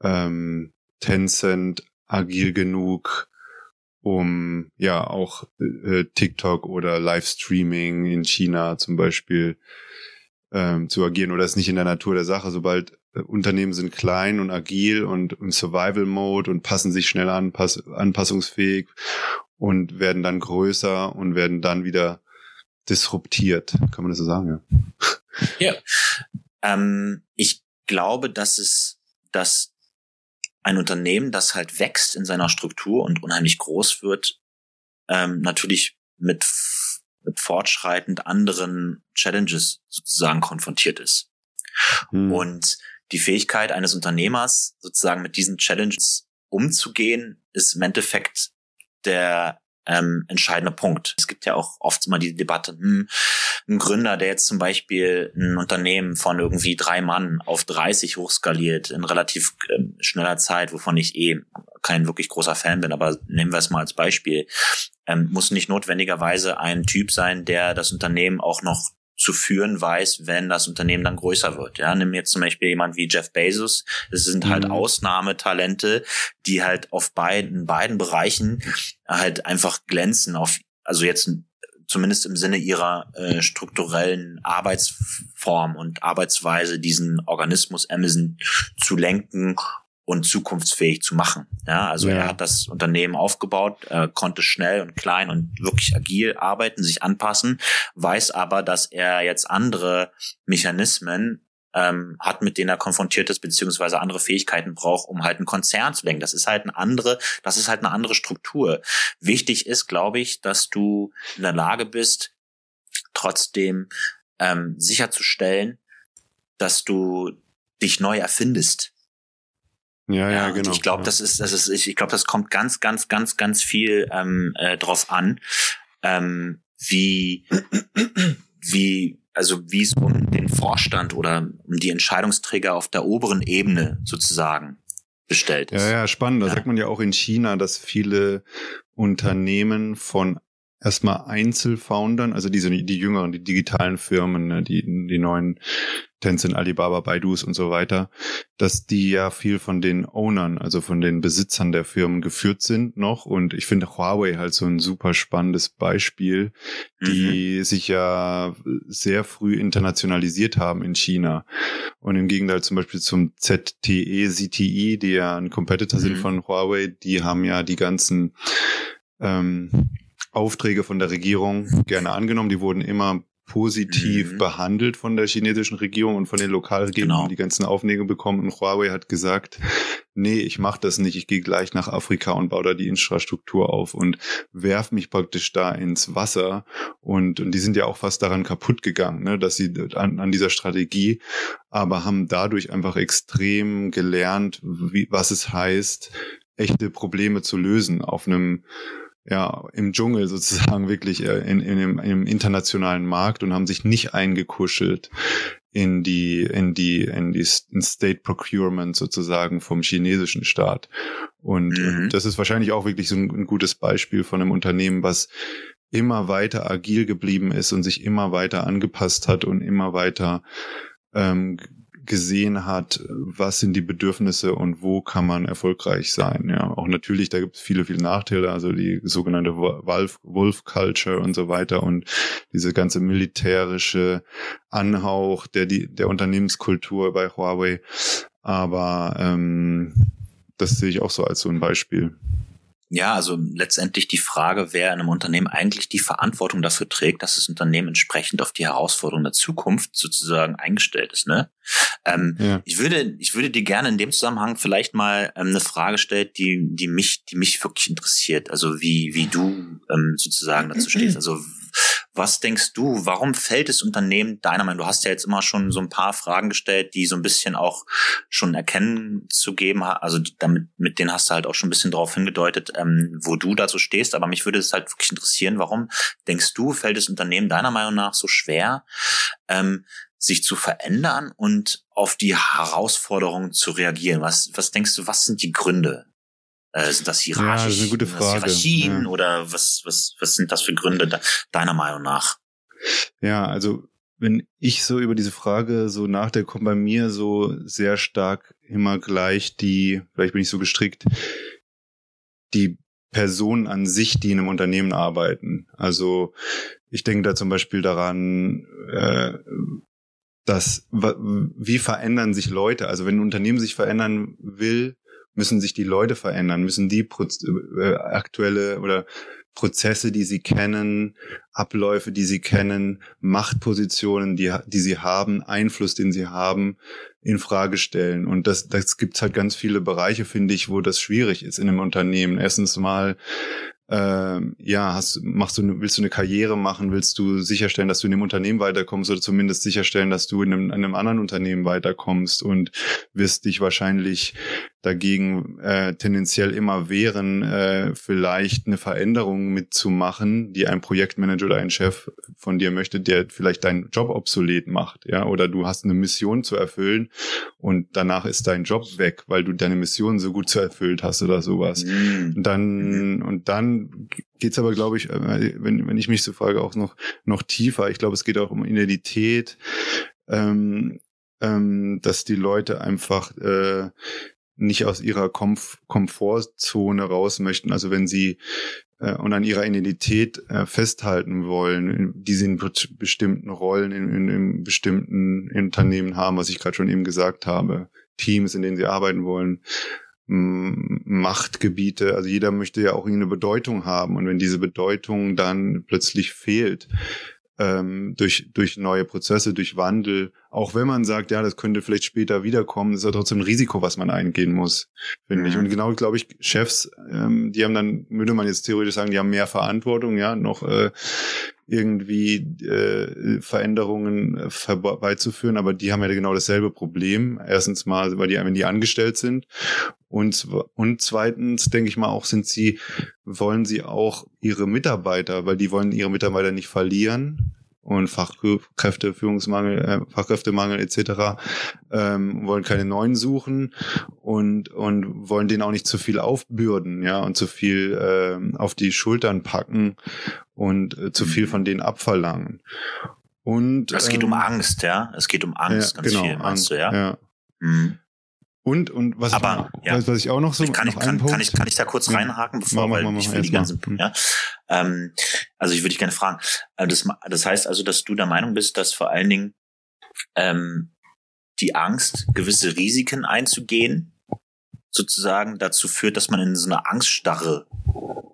ähm, Tencent agil genug, um ja auch äh, TikTok oder Livestreaming in China zum Beispiel ähm, zu agieren oder ist nicht in der Natur der Sache. Sobald äh, Unternehmen sind klein und agil und im Survival Mode und passen sich schnell an, pass anpassungsfähig und werden dann größer und werden dann wieder disruptiert. Kann man das so sagen? Ja. ja. Ähm, ich glaube, dass es, dass ein Unternehmen, das halt wächst in seiner Struktur und unheimlich groß wird, ähm, natürlich mit, mit fortschreitend anderen Challenges sozusagen konfrontiert ist. Hm. Und die Fähigkeit eines Unternehmers, sozusagen mit diesen Challenges umzugehen, ist im Endeffekt der ähm, entscheidender Punkt. Es gibt ja auch oft immer die Debatte, hm, ein Gründer, der jetzt zum Beispiel ein Unternehmen von irgendwie drei Mann auf 30 hochskaliert in relativ äh, schneller Zeit, wovon ich eh kein wirklich großer Fan bin, aber nehmen wir es mal als Beispiel, ähm, muss nicht notwendigerweise ein Typ sein, der das Unternehmen auch noch zu führen weiß, wenn das Unternehmen dann größer wird. Ja, nimm jetzt zum Beispiel jemand wie Jeff Bezos. Es sind halt mhm. Ausnahmetalente, die halt auf beiden, beiden Bereichen halt einfach glänzen. Auf, also jetzt zumindest im Sinne ihrer äh, strukturellen Arbeitsform und Arbeitsweise diesen Organismus Amazon zu lenken und zukunftsfähig zu machen. Ja, also ja. er hat das Unternehmen aufgebaut, äh, konnte schnell und klein und wirklich agil arbeiten, sich anpassen, weiß aber, dass er jetzt andere Mechanismen ähm, hat, mit denen er konfrontiert ist, beziehungsweise andere Fähigkeiten braucht, um halt einen Konzern zu lenken. Das ist halt eine andere, das ist halt eine andere Struktur. Wichtig ist, glaube ich, dass du in der Lage bist, trotzdem ähm, sicherzustellen, dass du dich neu erfindest ja, ja, genau. ich glaube, das ist, das ist, ich, ich glaube, das kommt ganz, ganz, ganz, ganz viel ähm, äh, drauf an, ähm, wie, wie also wie es um den Vorstand oder um die Entscheidungsträger auf der oberen Ebene sozusagen bestellt ist. Ja, ja, spannend. Da Ja. sagt man ja auch in China, dass viele Unternehmen von erstmal Einzelfoundern, also diese, die jüngeren, die digitalen Firmen, ne, die, die neuen Tencent, Alibaba, Baidus und so weiter, dass die ja viel von den Ownern, also von den Besitzern der Firmen geführt sind noch. Und ich finde Huawei halt so ein super spannendes Beispiel, Mhm. die sich ja sehr früh internationalisiert haben in China. Und im Gegenteil zum Beispiel zum ZTE, ZTE, die ja ein Competitor sind Mhm. von Huawei, die haben ja die ganzen ähm, Aufträge von der Regierung gerne angenommen. Die wurden immer positiv Mhm. behandelt von der chinesischen Regierung und von den Lokalregierungen, Genau. die ganzen Aufträge bekommen. Und Huawei hat gesagt, nee, ich mache das nicht, ich gehe gleich nach Afrika und baue da die Infrastruktur auf und werf mich praktisch da ins Wasser. Und, und die sind ja auch fast daran kaputt gegangen, ne, dass sie an, an dieser Strategie, aber haben dadurch einfach extrem gelernt, wie, was es heißt, echte Probleme zu lösen auf einem ja, im Dschungel sozusagen wirklich äh, in, in, dem, im internationalen Markt und haben sich nicht eingekuschelt in die, in die, in die in State Procurement sozusagen vom chinesischen Staat. Und, Mhm. und das ist wahrscheinlich auch wirklich so ein, ein gutes Beispiel von einem Unternehmen, was immer weiter agil geblieben ist und sich immer weiter angepasst hat und immer weiter ähm, gesehen hat, was sind die Bedürfnisse und wo kann man erfolgreich sein. Ja, auch natürlich, da gibt es viele, viele Nachteile, also die sogenannte Wolf, Wolf Culture und so weiter und diese ganze militärische Anhauch der, die, der Unternehmenskultur bei Huawei. Aber ähm, das sehe ich auch so als so ein Beispiel. Ja, also letztendlich die Frage, wer in einem Unternehmen eigentlich die Verantwortung dafür trägt, dass das Unternehmen entsprechend auf die Herausforderungen der Zukunft sozusagen eingestellt ist. Ne? Ähm, Ja. Ich würde, ich würde dir gerne in dem Zusammenhang vielleicht mal ähm, eine Frage stellen, die, die mich, die mich wirklich interessiert. Also wie, wie du ähm, sozusagen dazu stehst. (clears throat) Also was denkst du, warum fällt das Unternehmen deiner Meinung? Du hast ja jetzt immer schon so ein paar Fragen gestellt, die so ein bisschen auch schon erkennen zu geben, also damit, mit denen hast du halt auch schon ein bisschen darauf hingedeutet, ähm, wo du dazu stehst. Aber mich würde es halt wirklich interessieren, warum denkst du, fällt das Unternehmen deiner Meinung nach so schwer, ähm, sich zu verändern und auf die Herausforderungen zu reagieren? Was, was denkst du, was sind die Gründe? Äh, sind das Ja, hierarchisch, das ist eine gute sind das Frage. Hierarchien Ja. oder was, was, was sind das für Gründe de deiner Meinung nach? Ja, also wenn ich so über diese Frage so nachdenke, kommt bei mir so sehr stark immer gleich die, vielleicht bin ich so gestrickt, die Personen an sich, die in einem Unternehmen arbeiten. Also ich denke da zum Beispiel daran, äh, dass wie verändern sich Leute? Also wenn ein Unternehmen sich verändern will, müssen sich die Leute verändern, müssen die Proz äh, aktuelle oder Prozesse, die sie kennen, Abläufe, die sie kennen, Machtpositionen, die, die sie haben, Einfluss, den sie haben, in Frage stellen. Und das, das gibt halt ganz viele Bereiche, finde ich, wo das schwierig ist in einem Unternehmen. Erstens mal, ähm, ja, hast, machst du, eine- willst du eine Karriere machen, willst du sicherstellen, dass du in dem Unternehmen weiterkommst oder zumindest sicherstellen, dass du in einem, in einem anderen Unternehmen weiterkommst und wirst dich wahrscheinlich dagegen äh, tendenziell immer wehren, äh, vielleicht eine Veränderung mitzumachen, die ein Projektmanager oder ein Chef von dir möchte, der vielleicht deinen Job obsolet macht, ja, oder du hast eine Mission zu erfüllen und danach ist dein Job weg, weil du deine Mission so gut zu erfüllt hast oder sowas. Mhm. Und dann, und dann geht's aber, glaube ich, äh, wenn, wenn ich mich so frage, auch noch, noch tiefer. Ich glaube, es geht auch um Identität, ähm, ähm, dass die Leute einfach äh, nicht aus ihrer Komf Komfortzone raus möchten. Also wenn sie äh, und an ihrer Identität äh, festhalten wollen, die sie in be- bestimmten Rollen in, in, in bestimmten Unternehmen haben, was ich gerade schon eben gesagt habe, Teams, in denen sie arbeiten wollen, M- Machtgebiete. Also jeder möchte ja auch irgendeine Bedeutung haben. Und wenn diese Bedeutung dann plötzlich fehlt, ähm, durch, durch neue Prozesse, durch Wandel, auch wenn man sagt, ja, das könnte vielleicht später wiederkommen, ist ja trotzdem ein Risiko, was man eingehen muss, finde ich. Mhm. Und genau, glaube ich, Chefs, ähm, die haben dann, würde man jetzt theoretisch sagen, die haben mehr Verantwortung, ja, noch äh, irgendwie äh, Veränderungen äh, herbeizuführen, aber die haben ja genau dasselbe Problem. Erstens mal, weil die, wenn die angestellt sind und, und zweitens, denke ich mal, auch sind sie, wollen sie auch ihre Mitarbeiter, weil die wollen ihre Mitarbeiter nicht verlieren, und Fachkräfte, Führungsmangel, äh, Fachkräftemangel etc. Ähm, wollen keine neuen suchen und und wollen denen auch nicht zu viel aufbürden, ja und zu viel äh, auf die Schultern packen und äh, zu viel von denen abverlangen. Und es geht um ähm, Angst, ja. Es geht um Angst ja, ganz genau, viel, meinst Angst, du, ja? ja. Mhm. Und, und was, Aber, ich, ja. was, was ich auch noch so. Kann ich, kann, kann, ich, kann ich da kurz ja. reinhaken, bevor mach, mach, mach, ich will die ganzen, hm. ja. Ähm, also ich würde dich gerne fragen. Äh, das, das heißt also, dass du der Meinung bist, dass vor allen Dingen ähm, die Angst, gewisse Risiken einzugehen, sozusagen dazu führt, dass man in so eine Angststarre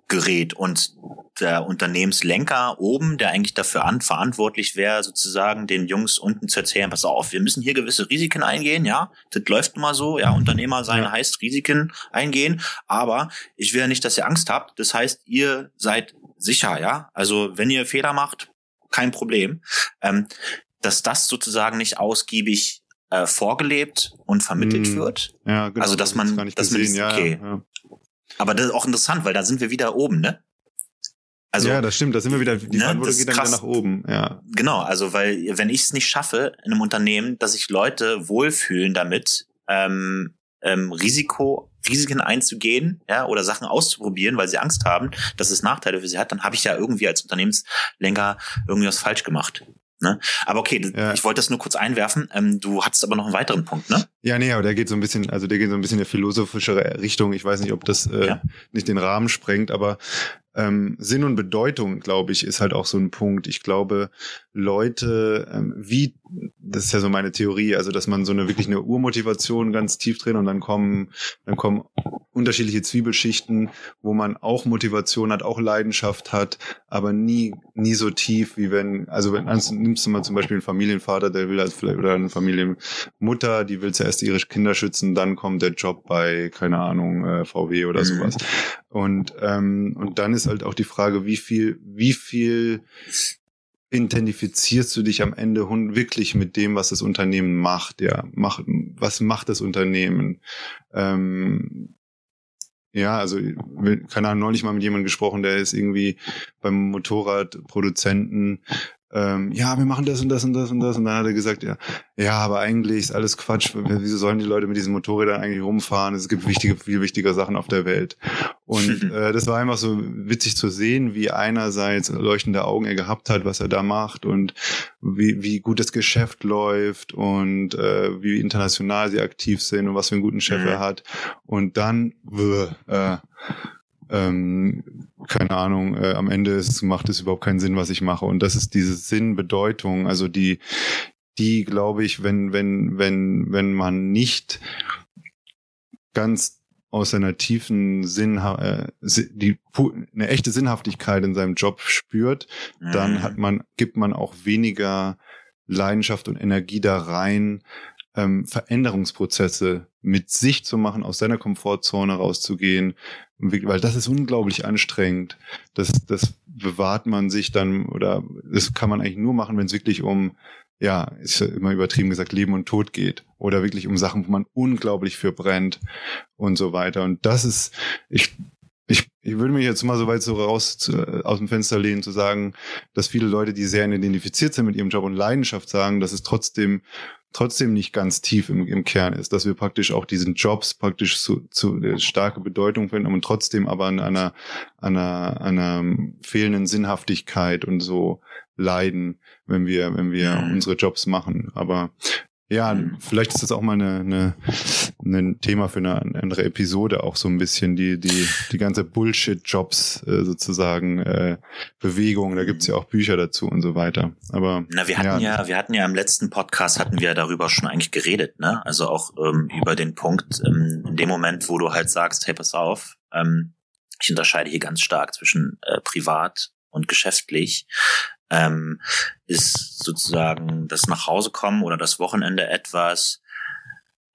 gerät und der Unternehmenslenker oben, der eigentlich dafür an, verantwortlich wäre, sozusagen den Jungs unten zu erzählen, pass auf, wir müssen hier gewisse Risiken eingehen, ja, das läuft mal so, ja, Unternehmer sein ja. heißt Risiken eingehen, aber ich will ja nicht, dass ihr Angst habt, das heißt, ihr seid sicher, ja, also wenn ihr Fehler macht, kein Problem, ähm, dass das sozusagen nicht ausgiebig äh, vorgelebt und vermittelt hm. wird. Ja, genau. Also dass man, das dass man gesehen, okay. Ja, ja. Aber das ist auch interessant, weil da sind wir wieder oben, ne? Also, ja, das stimmt, da sind wir wieder, die ne, Verantwortung geht dann wieder nach oben, ja. Genau, also weil wenn ich es nicht schaffe in einem Unternehmen, dass sich Leute wohlfühlen damit, ähm, ähm, Risiko, Risiken einzugehen, ja, oder Sachen auszuprobieren, weil sie Angst haben, dass es Nachteile für sie hat, dann habe ich ja irgendwie als Unternehmenslenker irgendwie was falsch gemacht. Ne? Aber okay, ja. ich wollte das nur kurz einwerfen. Ähm, du hattest aber noch einen weiteren Punkt, ne? Ja, nee, aber der geht so ein bisschen, also der geht so ein bisschen in eine philosophischere Richtung. Ich weiß nicht, ob das äh, ja. nicht den Rahmen sprengt, aber ähm, Sinn und Bedeutung, glaube ich, ist halt auch so ein Punkt. Ich glaube, Leute, ähm, wie, das ist ja so meine Theorie, also dass man so eine wirklich eine Urmotivation ganz tief drin und dann kommen, dann kommen unterschiedliche Zwiebelschichten, wo man auch Motivation hat, auch Leidenschaft hat, aber nie, nie so tief, wie wenn, also wenn, also nimmst du mal zum Beispiel einen Familienvater, der will halt vielleicht, oder eine Familienmutter, die will zuerst ihre Kinder schützen, dann kommt der Job bei, keine Ahnung, äh, VW oder mhm. Und, ähm, und dann ist halt auch die Frage, wie viel, wie viel identifizierst du dich am Ende wirklich mit dem, was das Unternehmen macht? Ja, macht, was macht das Unternehmen? Ähm, ja, also keine Ahnung, neulich mal mit jemandem gesprochen, der ist irgendwie beim Motorradproduzenten ähm, ja, wir machen das und das und das und das. Und dann hat er gesagt, ja, ja, aber eigentlich ist alles Quatsch. Wieso sollen die Leute mit diesen Motorrädern eigentlich rumfahren? Es gibt wichtige, viel wichtiger Sachen auf der Welt. Und (laughs) äh, das war einfach so witzig zu sehen, wie einerseits leuchtende Augen er gehabt hat, was er da macht und wie, wie gut das Geschäft läuft und äh, wie international sie aktiv sind und was für einen guten Chef mhm. er hat. Und dann, äh, ähm, keine Ahnung, äh, am Ende ist, macht es überhaupt keinen Sinn, was ich mache. Und das ist diese Sinnbedeutung, also die, die glaube ich, wenn, wenn, wenn, wenn man nicht ganz aus seiner tiefen Sinn, äh, die, eine echte Sinnhaftigkeit in seinem Job spürt, mhm. dann hat man, gibt man auch weniger Leidenschaft und Energie da rein, ähm, Veränderungsprozesse mit sich zu machen, aus seiner Komfortzone rauszugehen, weil das ist unglaublich anstrengend. Das, das bewahrt man sich dann oder das kann man eigentlich nur machen, wenn es wirklich um, ja, ist ja immer übertrieben gesagt, Leben und Tod geht oder wirklich um Sachen, wo man unglaublich für brennt und so weiter. Und das ist, ich, ich, ich würde mich jetzt mal so weit so raus zu, aus dem Fenster lehnen, zu sagen, dass viele Leute, die sehr identifiziert sind mit ihrem Job und Leidenschaft, sagen, dass es trotzdem trotzdem nicht ganz tief im, im Kern ist, dass wir praktisch auch diesen Jobs praktisch zu, zu äh, starke Bedeutung finden und trotzdem aber an einer, einer, einer fehlenden Sinnhaftigkeit und so leiden, wenn wir, wenn wir mhm. unsere Jobs machen. Aber ja, mhm. vielleicht ist das auch mal eine, eine, ein Thema für eine andere Episode, auch so ein bisschen die, die, die ganze Bullshit-Jobs äh, sozusagen, äh, Bewegung, da gibt's ja auch Bücher dazu und so weiter. Aber Na, wir hatten ja, ja wir hatten ja im letzten Podcast hatten wir darüber schon eigentlich geredet, ne? Also auch ähm, über den Punkt, ähm, in dem Moment, wo du halt sagst, hey, pass auf, ähm, ich unterscheide hier ganz stark zwischen äh, privat und geschäftlich ähm, ist sozusagen das nach Hause kommen oder das Wochenende etwas,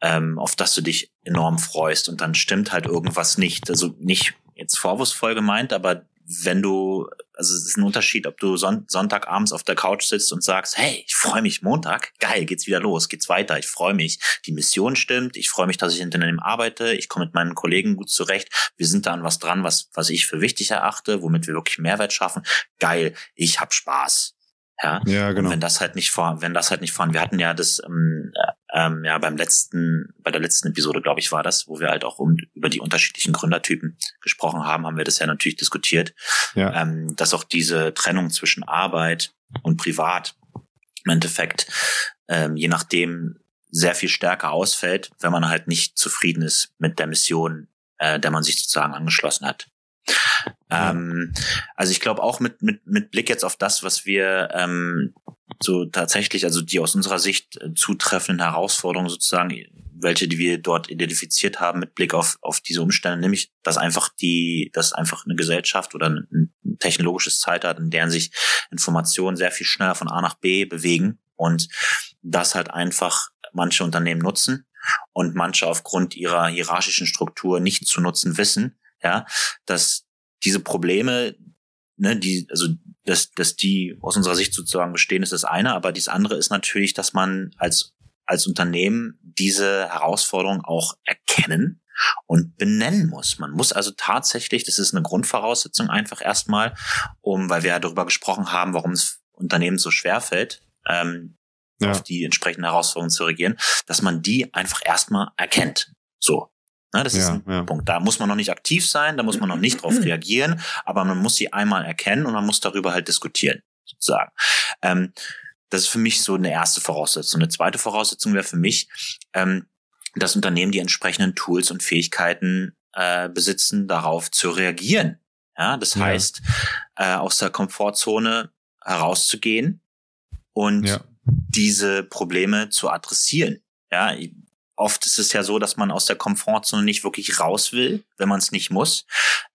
ähm, auf das du dich enorm freust und dann stimmt halt irgendwas nicht. Also nicht jetzt vorwurfsvoll gemeint, aber wenn du, also es ist ein Unterschied, ob du Son Sonntagabends auf der Couch sitzt und sagst, hey, ich freue mich, Montag, geil, geht's wieder los, geht's weiter, ich freue mich, die Mission stimmt, ich freue mich, dass ich in dem arbeite, ich komme mit meinen Kollegen gut zurecht, wir sind da an was dran, was, was ich für wichtig erachte, womit wir wirklich Mehrwert schaffen, geil, ich hab Spaß. Ja, ja genau. Und wenn das halt nicht vor, wenn das halt nicht vor, wir hatten ja das, ähm, ähm, ja beim letzten, bei der letzten Episode, glaube ich, war das, wo wir halt auch um, über die unterschiedlichen Gründertypen gesprochen haben, haben wir das ja natürlich diskutiert, ja. ähm, dass auch diese Trennung zwischen Arbeit und Privat im Endeffekt ähm, je nachdem sehr viel stärker ausfällt, wenn man halt nicht zufrieden ist mit der Mission, äh, der man sich sozusagen angeschlossen hat. Ähm, also ich glaube auch mit, mit, mit Blick jetzt auf das, was wir ähm, so tatsächlich, also die aus unserer Sicht äh, zutreffenden Herausforderungen sozusagen, welche, die wir dort identifiziert haben mit Blick auf, auf diese Umstände, nämlich, dass einfach die, dass einfach eine Gesellschaft oder ein, technologisches Zeitalter, in deren sich Informationen sehr viel schneller von A nach B bewegen und das halt einfach manche Unternehmen nutzen und manche aufgrund ihrer hierarchischen Struktur nicht zu nutzen wissen, ja, dass diese Probleme, ne, die, also dass, dass die aus unserer Sicht sozusagen bestehen, ist das eine, aber das andere ist natürlich, dass man als, als Unternehmen diese Herausforderung auch erkennen und benennen muss. Man muss also tatsächlich, das ist eine Grundvoraussetzung einfach erstmal, um, weil wir ja darüber gesprochen haben, warum es Unternehmen so schwer fällt, ähm, ja. auf die entsprechenden Herausforderungen zu reagieren, dass man die einfach erstmal erkennt. So. Ne, das ja, ist ein ja. Punkt. Da muss man noch nicht aktiv sein, da muss man noch nicht drauf reagieren, aber man muss sie einmal erkennen und man muss darüber halt diskutieren, sozusagen. Ähm, das ist für mich so eine erste Voraussetzung. Eine zweite Voraussetzung wäre für mich, ähm, dass Unternehmen die entsprechenden Tools und Fähigkeiten äh, besitzen, darauf zu reagieren. Ja, das heißt, äh, aus der Komfortzone herauszugehen und diese Probleme zu adressieren. Ja, oft ist es ja so, dass man aus der Komfortzone nicht wirklich raus will, wenn man es nicht muss.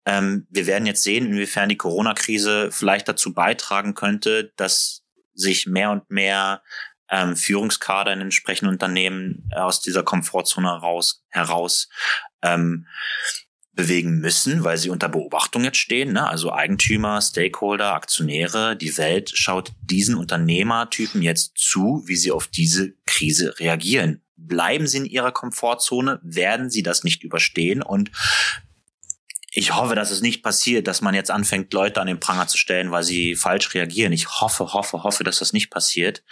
Ähm, wir werden jetzt sehen, inwiefern die Corona-Krise vielleicht dazu beitragen könnte, dass sich mehr und mehr ähm, Führungskader in entsprechenden Unternehmen aus dieser Komfortzone heraus, heraus ähm, bewegen müssen, weil sie unter Beobachtung jetzt stehen. Ne? Also Eigentümer, Stakeholder, Aktionäre, die Welt schaut diesen Unternehmertypen jetzt zu, wie sie auf diese Krise reagieren bleiben sie in ihrer Komfortzone, werden sie das nicht überstehen. Und ich hoffe, dass es nicht passiert, dass man jetzt anfängt, Leute an den Pranger zu stellen, weil sie falsch reagieren. Ich hoffe, hoffe, hoffe, dass das nicht passiert.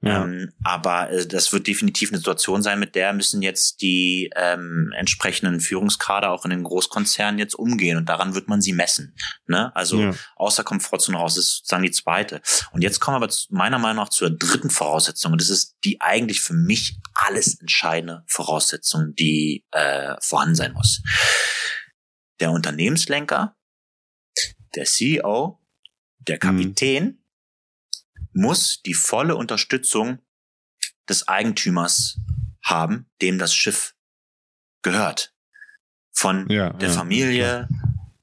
Ja. Ähm, aber äh, das wird definitiv eine Situation sein, mit der müssen jetzt die ähm, entsprechenden Führungskader auch in den Großkonzernen jetzt umgehen und daran wird man sie messen. Ne? Also ja. aus der Komfortzone raus ist sozusagen die zweite. Und jetzt kommen wir aber meiner Meinung nach zur dritten Voraussetzung und das ist die eigentlich für mich alles entscheidende Voraussetzung, die äh, vorhanden sein muss der Unternehmenslenker, der CEO, der Kapitän mhm. muss die volle Unterstützung des Eigentümers haben, dem das Schiff gehört. Von ja, der ja, Familie, ja.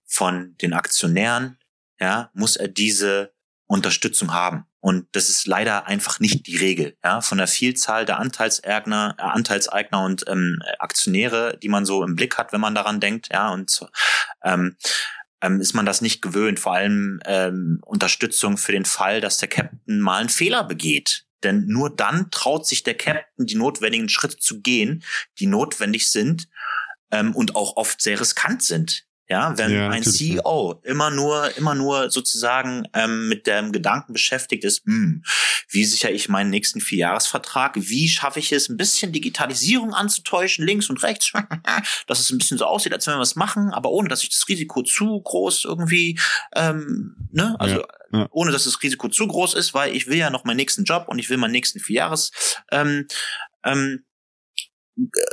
von den Aktionären, ja, muss er diese Unterstützung haben. Und das ist leider einfach nicht die Regel. Ja, von der Vielzahl der Anteilseigner, äh, Anteilseigner und ähm, Aktionäre, die man so im Blick hat, wenn man daran denkt, ja, und ähm, ähm, ist man das nicht gewöhnt. Vor allem ähm, Unterstützung für den Fall, dass der Captain mal einen Fehler begeht. Denn nur dann traut sich der Captain, die notwendigen Schritte zu gehen, die notwendig sind ähm, und auch oft sehr riskant sind. Ja, wenn ja, ein CEO immer nur, immer nur sozusagen ähm, mit dem Gedanken beschäftigt ist, hm, wie sichere ich meinen nächsten Vierjahresvertrag? Wie schaffe ich es, ein bisschen Digitalisierung anzutäuschen, links und rechts, (laughs) dass es ein bisschen so aussieht, als wenn wir was machen, aber ohne, dass ich das Risiko zu groß irgendwie, ähm, ne, also ja, ja. ohne, dass das Risiko zu groß ist, weil ich will ja noch meinen nächsten Job und ich will meinen nächsten Vierjahres ähm, ähm,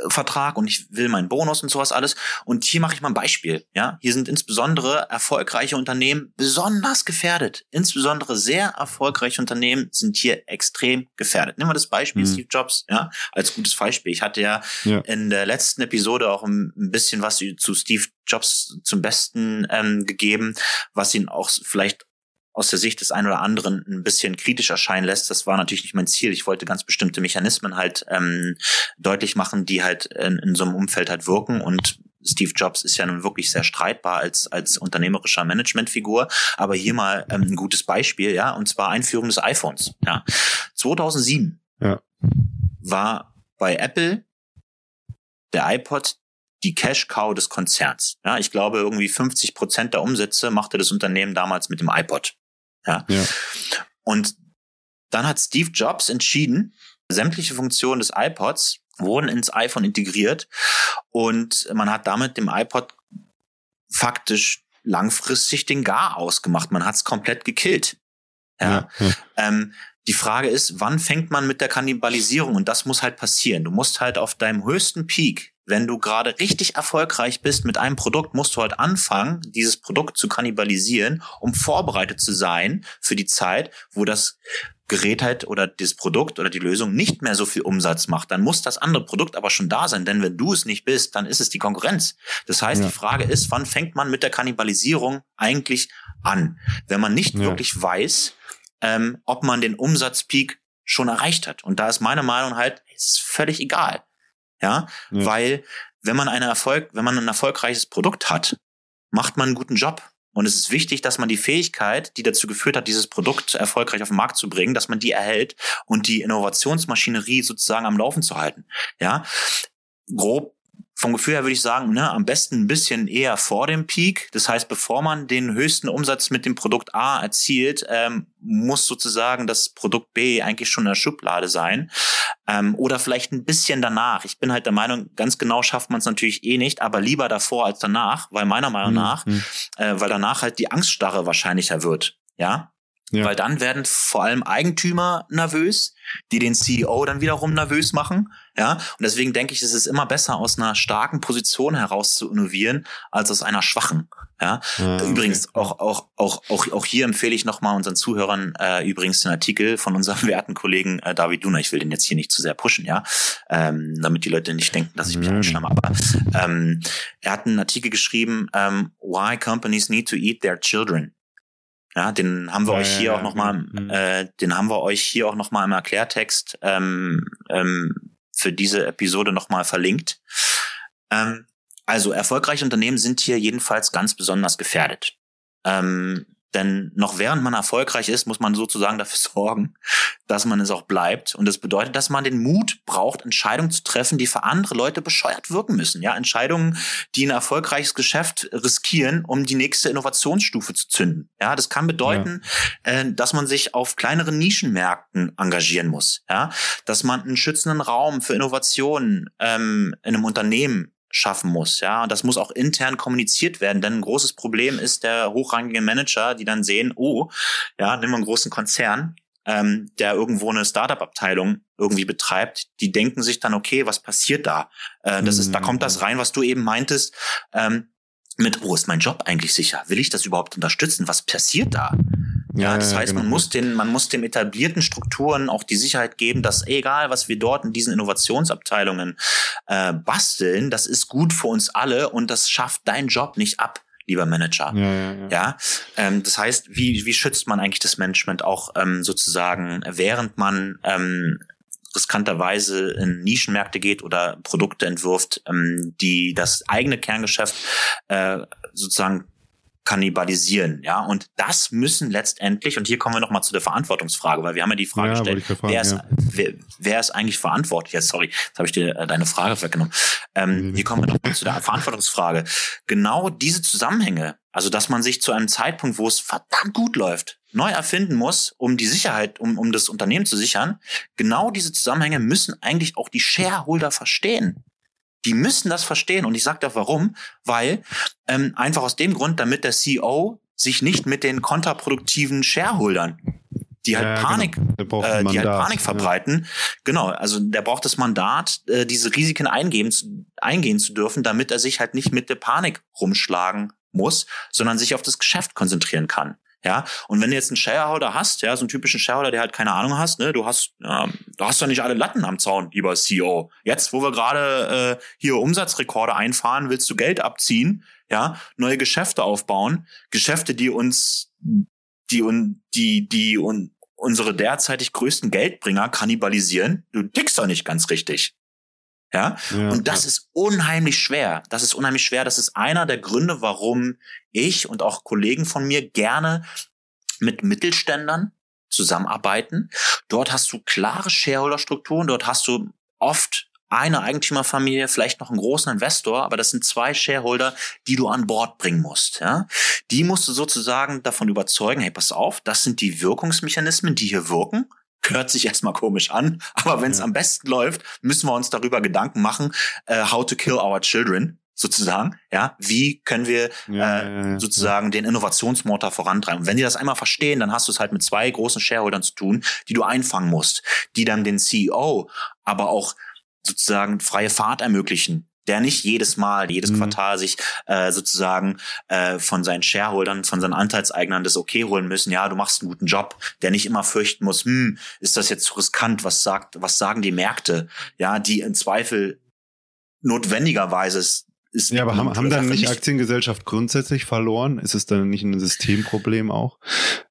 Vertrag und ich will meinen Bonus und sowas alles. Und hier mache ich mal ein Beispiel. Ja, hier sind insbesondere erfolgreiche Unternehmen besonders gefährdet. Insbesondere sehr erfolgreiche Unternehmen sind hier extrem gefährdet. Nehmen wir das Beispiel mhm. Steve Jobs, ja, als gutes Beispiel. Ich hatte ja, ja, in der letzten Episode auch ein bisschen was zu Steve Jobs zum Besten ähm, gegeben, was ihn auch vielleicht aus der Sicht des einen oder anderen ein bisschen kritisch erscheinen lässt. Das war natürlich nicht mein Ziel. Ich wollte ganz bestimmte Mechanismen halt ähm, deutlich machen, die halt in, in so einem Umfeld halt wirken und Steve Jobs ist ja nun wirklich sehr streitbar als, als unternehmerischer Managementfigur. Aber hier mal ähm, ein gutes Beispiel, ja, und zwar Einführung des iPhones. Ja. 2007 ja. war bei Apple der iPod die Cash Cow des Konzerns. Ja, ich glaube, irgendwie 50 Prozent der Umsätze machte das Unternehmen damals mit dem iPod. Ja. ja. Und dann hat Steve Jobs entschieden, sämtliche Funktionen des iPods wurden ins iPhone integriert und man hat damit dem iPod faktisch langfristig den Gar ausgemacht. Man hat es komplett gekillt. Ja. ja, ja. Ähm, die Frage ist, wann fängt man mit der Kannibalisierung? Und das muss halt passieren. Du musst halt auf deinem höchsten Peak, wenn du gerade richtig erfolgreich bist mit einem Produkt, musst du halt anfangen, dieses Produkt zu kannibalisieren, um vorbereitet zu sein für die Zeit, wo das Gerät halt oder das Produkt oder die Lösung nicht mehr so viel Umsatz macht, dann muss das andere Produkt aber schon da sein. Denn wenn du es nicht bist, dann ist es die Konkurrenz. Das heißt, ja. die Frage ist, wann fängt man mit der Kannibalisierung eigentlich an? Wenn man nicht ja. wirklich weiß, ähm, ob man den Umsatzpeak schon erreicht hat. Und da ist meine Meinung halt, ist völlig egal. Ja, ja. weil wenn man eine Erfolg, wenn man ein erfolgreiches Produkt hat, macht man einen guten Job. Und es ist wichtig, dass man die Fähigkeit, die dazu geführt hat, dieses Produkt erfolgreich auf den Markt zu bringen, dass man die erhält und die Innovationsmaschinerie sozusagen am Laufen zu halten. Ja, grob vom Gefühl her würde ich sagen, ne, am besten ein bisschen eher vor dem Peak. Das heißt, bevor man den höchsten Umsatz mit dem Produkt A erzielt, ähm, muss sozusagen das Produkt B eigentlich schon in der Schublade sein. Ähm, oder vielleicht ein bisschen danach. Ich bin halt der Meinung, ganz genau schafft man es natürlich eh nicht, aber lieber davor als danach, weil meiner Meinung mhm. nach, mhm. äh, weil danach halt die Angststarre wahrscheinlicher wird. Ja, ja. Weil dann werden vor allem Eigentümer nervös, die den CEO dann wiederum nervös machen. Ja, und deswegen denke ich, es ist immer besser, aus einer starken Position heraus zu innovieren, als aus einer schwachen. Ja, ja übrigens okay. auch, auch, auch, auch, auch hier empfehle ich nochmal unseren Zuhörern äh, übrigens den Artikel von unserem (laughs) werten Kollegen äh, David Duna. Ich will den jetzt hier nicht zu sehr pushen, ja, ähm, damit die Leute nicht denken, dass ich mich mhm. anschlamme. Aber ähm, er hat einen Artikel geschrieben, ähm, Why Companies Need to Eat Their Children. Ja, den haben wir ja, euch hier ja, auch nochmal, mhm. äh, den haben wir euch hier auch nochmal im Erklärtext ähm, ähm, für diese Episode nochmal verlinkt. Ähm, also erfolgreiche Unternehmen sind hier jedenfalls ganz besonders gefährdet. Ähm, denn noch während man erfolgreich ist, muss man sozusagen dafür (laughs) sorgen, dass man es auch bleibt. Und das bedeutet, dass man den Mut braucht, Entscheidungen zu treffen, die für andere Leute bescheuert wirken müssen. Ja, Entscheidungen, die ein erfolgreiches Geschäft riskieren, um die nächste Innovationsstufe zu zünden. Ja, das kann bedeuten, ja. äh, dass man sich auf kleineren Nischenmärkten engagieren muss. Ja, dass man einen schützenden Raum für Innovationen ähm, in einem Unternehmen schaffen muss. Ja, und das muss auch intern kommuniziert werden, denn ein großes Problem ist der hochrangige Manager, die dann sehen, oh, ja, nimm mal einen großen Konzern, ähm, der irgendwo eine Startup-Abteilung irgendwie betreibt, die denken sich dann, okay, was passiert da? Äh, das mhm. ist, da kommt das rein, was du eben meintest, ähm, mit, oh, ist mein Job eigentlich sicher? Will ich das überhaupt unterstützen? Was passiert da? Ja, das heißt, genau. man muss den, man muss den etablierten Strukturen auch die Sicherheit geben, dass egal, was wir dort in diesen Innovationsabteilungen äh, basteln, das ist gut für uns alle und das schafft deinen Job nicht ab lieber Manager. Ja, ja, ja. ja? Ähm, das heißt, wie, wie schützt man eigentlich das Management auch ähm, sozusagen, während man ähm, riskanterweise in Nischenmärkte geht oder Produkte entwirft, ähm, die das eigene Kerngeschäft äh, sozusagen kannibalisieren, ja. Und das müssen letztendlich, und hier kommen wir nochmal zu der Verantwortungsfrage, weil wir haben ja die Frage ja, gestellt, fragen, wer, ist, ja. wer, wer, ist eigentlich verantwortlich? Ja, sorry, jetzt habe ich dir äh, deine Frage weggenommen. Ähm, hier kommen wir nochmal zu der Verantwortungsfrage. Genau diese Zusammenhänge, also dass man sich zu einem Zeitpunkt, wo es verdammt gut läuft, neu erfinden muss, um die Sicherheit, um, um das Unternehmen zu sichern, genau diese Zusammenhänge müssen eigentlich auch die Shareholder verstehen. Die müssen das verstehen. Und ich sage da warum, weil ähm, einfach aus dem Grund, damit der CEO sich nicht mit den kontraproduktiven Shareholdern die halt ja, Panik, genau. äh, die halt Panik verbreiten. Ja. Genau, also der braucht das Mandat, äh, diese Risiken eingehen, eingehen zu dürfen, damit er sich halt nicht mit der Panik rumschlagen muss, sondern sich auf das Geschäft konzentrieren kann. Ja, und wenn du jetzt einen Shareholder hast, ja, so einen typischen Shareholder, der halt keine Ahnung hast, ne, du hast, ja, du hast doch nicht alle Latten am Zaun, lieber CEO. Jetzt, wo wir gerade äh, hier Umsatzrekorde einfahren, willst du Geld abziehen, ja, neue Geschäfte aufbauen, Geschäfte, die uns, die und die, die und unsere derzeitig größten Geldbringer kannibalisieren. Du tickst doch nicht ganz richtig. Ja? ja und das ja. ist unheimlich schwer. Das ist unheimlich schwer. Das ist einer der Gründe, warum ich und auch Kollegen von mir gerne mit Mittelständlern zusammenarbeiten. Dort hast du klare Shareholder-Strukturen. Dort hast du oft eine Eigentümerfamilie, vielleicht noch einen großen Investor, aber das sind zwei Shareholder, die du an Bord bringen musst. Ja? Die musst du sozusagen davon überzeugen, hey, pass auf, das sind die Wirkungsmechanismen, die hier wirken. Hört sich erstmal komisch an, aber wenn es ja. am besten läuft, müssen wir uns darüber Gedanken machen, uh, how to kill our children sozusagen, ja, wie können wir ja, äh, ja, sozusagen den Innovationsmotor vorantreiben. Und wenn die das einmal verstehen, dann hast du es halt mit zwei großen Shareholdern zu tun, die du einfangen musst, die dann den CEO, aber auch sozusagen freie Fahrt ermöglichen, der nicht jedes Mal, jedes mhm. Quartal sich äh, sozusagen äh, von seinen Shareholdern, von seinen Anteilseignern das Okay holen müssen. Ja, du machst einen guten Job, der nicht immer fürchten muss, hm, ist das jetzt zu riskant? Was sagt, was sagen die Märkte? Ja, die im Zweifel notwendigerweise ist ja, aber haben, haben dann nicht Aktiengesellschaft grundsätzlich verloren? Ist es dann nicht ein Systemproblem auch?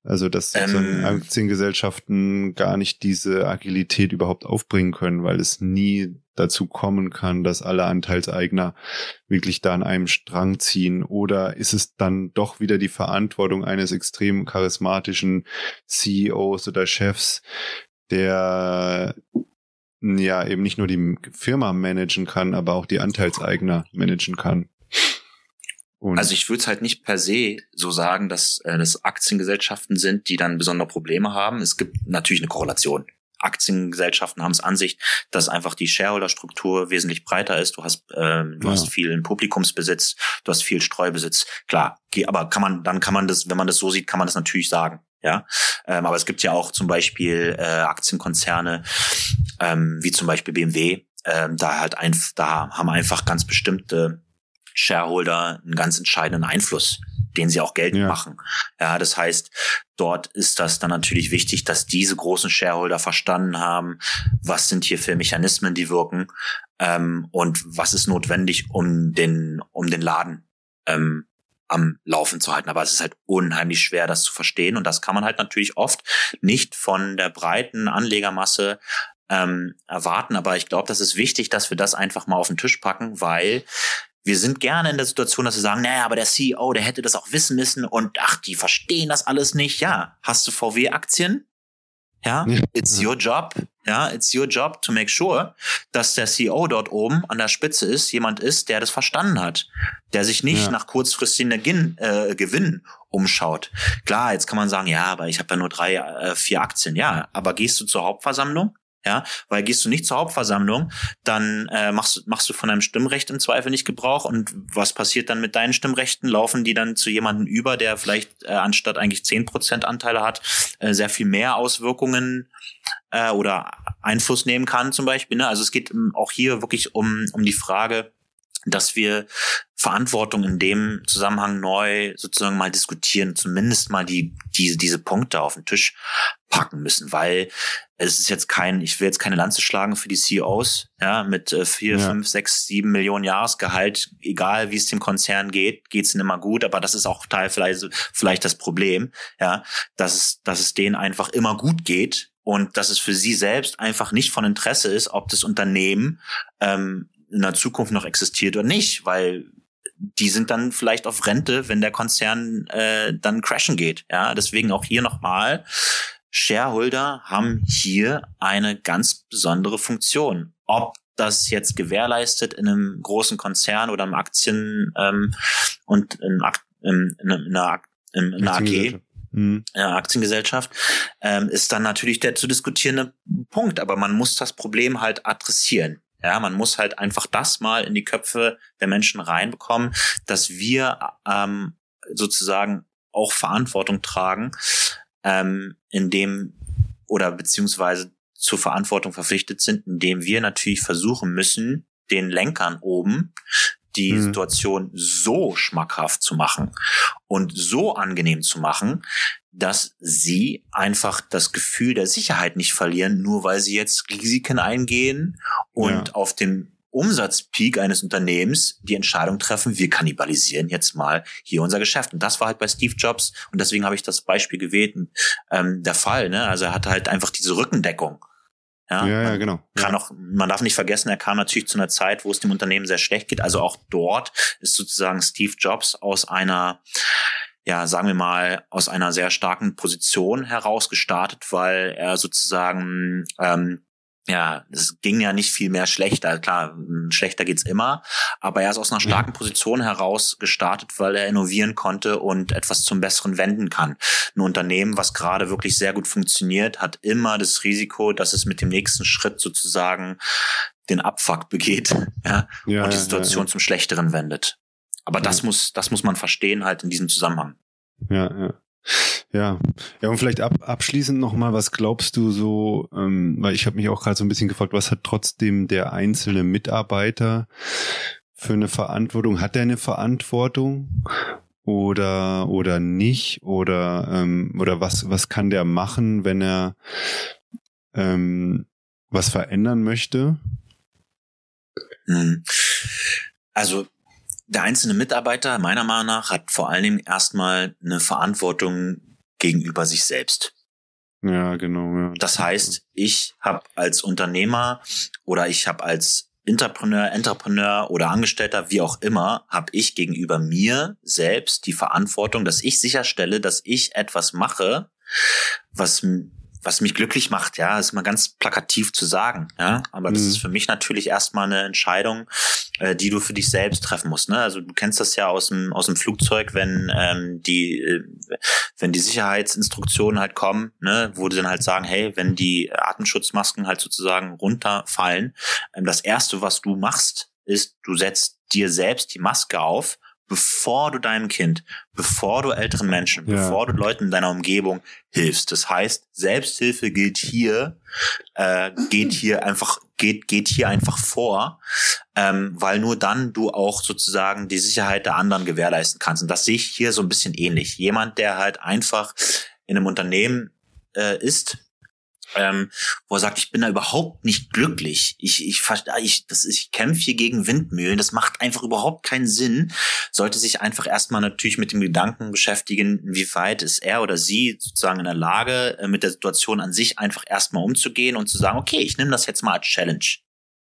Also, dass ähm, Aktiengesellschaften gar nicht diese Agilität überhaupt aufbringen können, weil es nie dazu kommen kann, dass alle Anteilseigner wirklich da an einem Strang ziehen? Oder ist es dann doch wieder die Verantwortung eines extrem charismatischen CEOs oder Chefs, der ja eben nicht nur die Firma managen kann, aber auch die Anteilseigner managen kann. Und also ich würde es halt nicht per se so sagen, dass äh, das Aktiengesellschaften sind, die dann besondere Probleme haben. Es gibt natürlich eine Korrelation. Aktiengesellschaften haben es an sich, dass einfach die Shareholder-Struktur wesentlich breiter ist. Du hast, ähm, du ja. hast viel Publikumsbesitz, du hast viel Streubesitz. Klar, aber kann man, dann kann man das, wenn man das so sieht, kann man das natürlich sagen. Ja, ähm, aber es gibt ja auch zum Beispiel äh, Aktienkonzerne, ähm, wie zum Beispiel BMW, ähm, da halt ein, da haben einfach ganz bestimmte Shareholder einen ganz entscheidenden Einfluss, den sie auch geltend ja. machen. Ja, das heißt, dort ist das dann natürlich wichtig, dass diese großen Shareholder verstanden haben, was sind hier für Mechanismen, die wirken ähm, und was ist notwendig, um den, um den Laden ähm, am Laufen zu halten. Aber es ist halt unheimlich schwer, das zu verstehen. Und das kann man halt natürlich oft nicht von der breiten Anlegermasse ähm, erwarten. Aber ich glaube, das ist wichtig, dass wir das einfach mal auf den Tisch packen, weil wir sind gerne in der Situation, dass wir sagen, naja, aber der CEO, der hätte das auch wissen müssen und ach, die verstehen das alles nicht. Ja, hast du VW-Aktien? Ja, it's your job. Ja, it's your job to make sure, dass der CEO dort oben an der Spitze ist, jemand ist, der das verstanden hat, der sich nicht ja. nach kurzfristigen Gewinn, äh, Gewinn umschaut. Klar, jetzt kann man sagen, ja, aber ich habe ja nur drei, äh, vier Aktien. Ja, aber gehst du zur Hauptversammlung? Ja, weil gehst du nicht zur Hauptversammlung, dann äh, machst, machst du von deinem Stimmrecht im Zweifel nicht Gebrauch. Und was passiert dann mit deinen Stimmrechten? Laufen die dann zu jemandem über, der vielleicht äh, anstatt eigentlich zehn Prozent Anteile hat, äh, sehr viel mehr Auswirkungen äh, oder Einfluss nehmen kann zum Beispiel. Ne? Also es geht ähm, auch hier wirklich um, um die Frage, dass wir Verantwortung in dem Zusammenhang neu sozusagen mal diskutieren, zumindest mal die, diese, diese Punkte auf den Tisch packen müssen, weil es ist jetzt kein, ich will jetzt keine Lanze schlagen für die CEOs, ja, mit äh, vier, ja. fünf, sechs, sieben Millionen Jahresgehalt, egal wie es dem Konzern geht, geht's ihnen immer gut, aber das ist auch Teil vielleicht, vielleicht das Problem, ja, dass es, dass es denen einfach immer gut geht und dass es für sie selbst einfach nicht von Interesse ist, ob das Unternehmen ähm, in der Zukunft noch existiert oder nicht, weil die sind dann vielleicht auf Rente, wenn der Konzern äh, dann crashen geht. Ja, deswegen auch hier nochmal. Shareholder haben hier eine ganz besondere Funktion. Ob das jetzt gewährleistet in einem großen Konzern oder im Aktien ähm, und in, in, in, in einer, in einer AG, mhm. Aktiengesellschaft, ähm, ist dann natürlich der zu diskutierende Punkt. Aber man muss das Problem halt adressieren. Ja, man muss halt einfach das mal in die Köpfe der Menschen reinbekommen, dass wir ähm, sozusagen auch Verantwortung tragen, ähm, indem oder beziehungsweise zur Verantwortung verpflichtet sind, indem wir natürlich versuchen müssen, den Lenkern oben die mhm. Situation so schmackhaft zu machen und so angenehm zu machen, dass sie einfach das Gefühl der Sicherheit nicht verlieren, nur weil sie jetzt Risiken eingehen und ja. auf dem Umsatzpeak eines Unternehmens die Entscheidung treffen, wir kannibalisieren jetzt mal hier unser Geschäft. Und das war halt bei Steve Jobs, und deswegen habe ich das Beispiel gewählt, ähm, der Fall. Ne? Also er hatte halt einfach diese Rückendeckung. Ja, ja, ja genau. Kann auch, man darf nicht vergessen, er kam natürlich zu einer Zeit, wo es dem Unternehmen sehr schlecht geht. Also auch dort ist sozusagen Steve Jobs aus einer ja, sagen wir mal, aus einer sehr starken Position heraus gestartet, weil er sozusagen ähm, ja, es ging ja nicht viel mehr schlechter. Klar, schlechter geht's immer, aber er ist aus einer starken Position heraus gestartet, weil er innovieren konnte und etwas zum Besseren wenden kann. Ein Unternehmen, was gerade wirklich sehr gut funktioniert, hat immer das Risiko, dass es mit dem nächsten Schritt sozusagen den Abfuck begeht, (laughs) ja, Ja, und die ja, Situation ja, zum Schlechteren wendet. Aber das Ja. muss, das muss man verstehen halt in diesem Zusammenhang. Ja, ja. Ja, ja und vielleicht ab, abschließend nochmal, was glaubst du so, ähm, weil ich habe mich auch gerade so ein bisschen gefragt, was hat trotzdem der einzelne Mitarbeiter für eine Verantwortung? Hat er eine Verantwortung oder oder nicht? Oder ähm, oder was was kann der machen, wenn er ähm, was verändern möchte? Hm. Also der einzelne Mitarbeiter, meiner Meinung nach, hat vor allen Dingen erstmal eine Verantwortung gegenüber sich selbst. Ja, genau. Ja. Das heißt, ich habe als Unternehmer oder ich habe als Entrepreneur, Entrepreneur oder Angestellter, wie auch immer, habe ich gegenüber mir selbst die Verantwortung, dass ich sicherstelle, dass ich etwas mache, was was mich glücklich macht, ja, ist mal ganz plakativ zu sagen, ja, aber das Mhm. ist für mich natürlich erstmal eine Entscheidung, äh, die du für dich selbst treffen musst, ne? Also du kennst das ja aus dem aus dem Flugzeug, wenn ähm, die äh, wenn die Sicherheitsinstruktionen halt kommen, ne, wo die dann halt sagen, hey, wenn die Atemschutzmasken halt sozusagen runterfallen, ähm, das erste, was du machst, ist, du setzt dir selbst die Maske auf, bevor du deinem Kind, bevor du älteren Menschen, Ja. bevor du Leuten in deiner Umgebung hilfst. Das heißt, Selbsthilfe gilt hier, äh, geht hier einfach, geht, geht hier einfach vor, ähm, weil nur dann du auch sozusagen die Sicherheit der anderen gewährleisten kannst. Und das sehe ich hier so ein bisschen ähnlich. Jemand, der halt einfach in einem Unternehmen äh, ist, ähm, wo er sagt, ich bin da überhaupt nicht glücklich. Ich, ich, ver- ich, das, ich kämpfe hier gegen Windmühlen. Das macht einfach überhaupt keinen Sinn. Sollte sich einfach erstmal natürlich mit dem Gedanken beschäftigen, inwieweit ist er oder sie sozusagen in der Lage, äh, mit der Situation an sich einfach erstmal umzugehen und zu sagen, okay, ich nehme das jetzt mal als Challenge.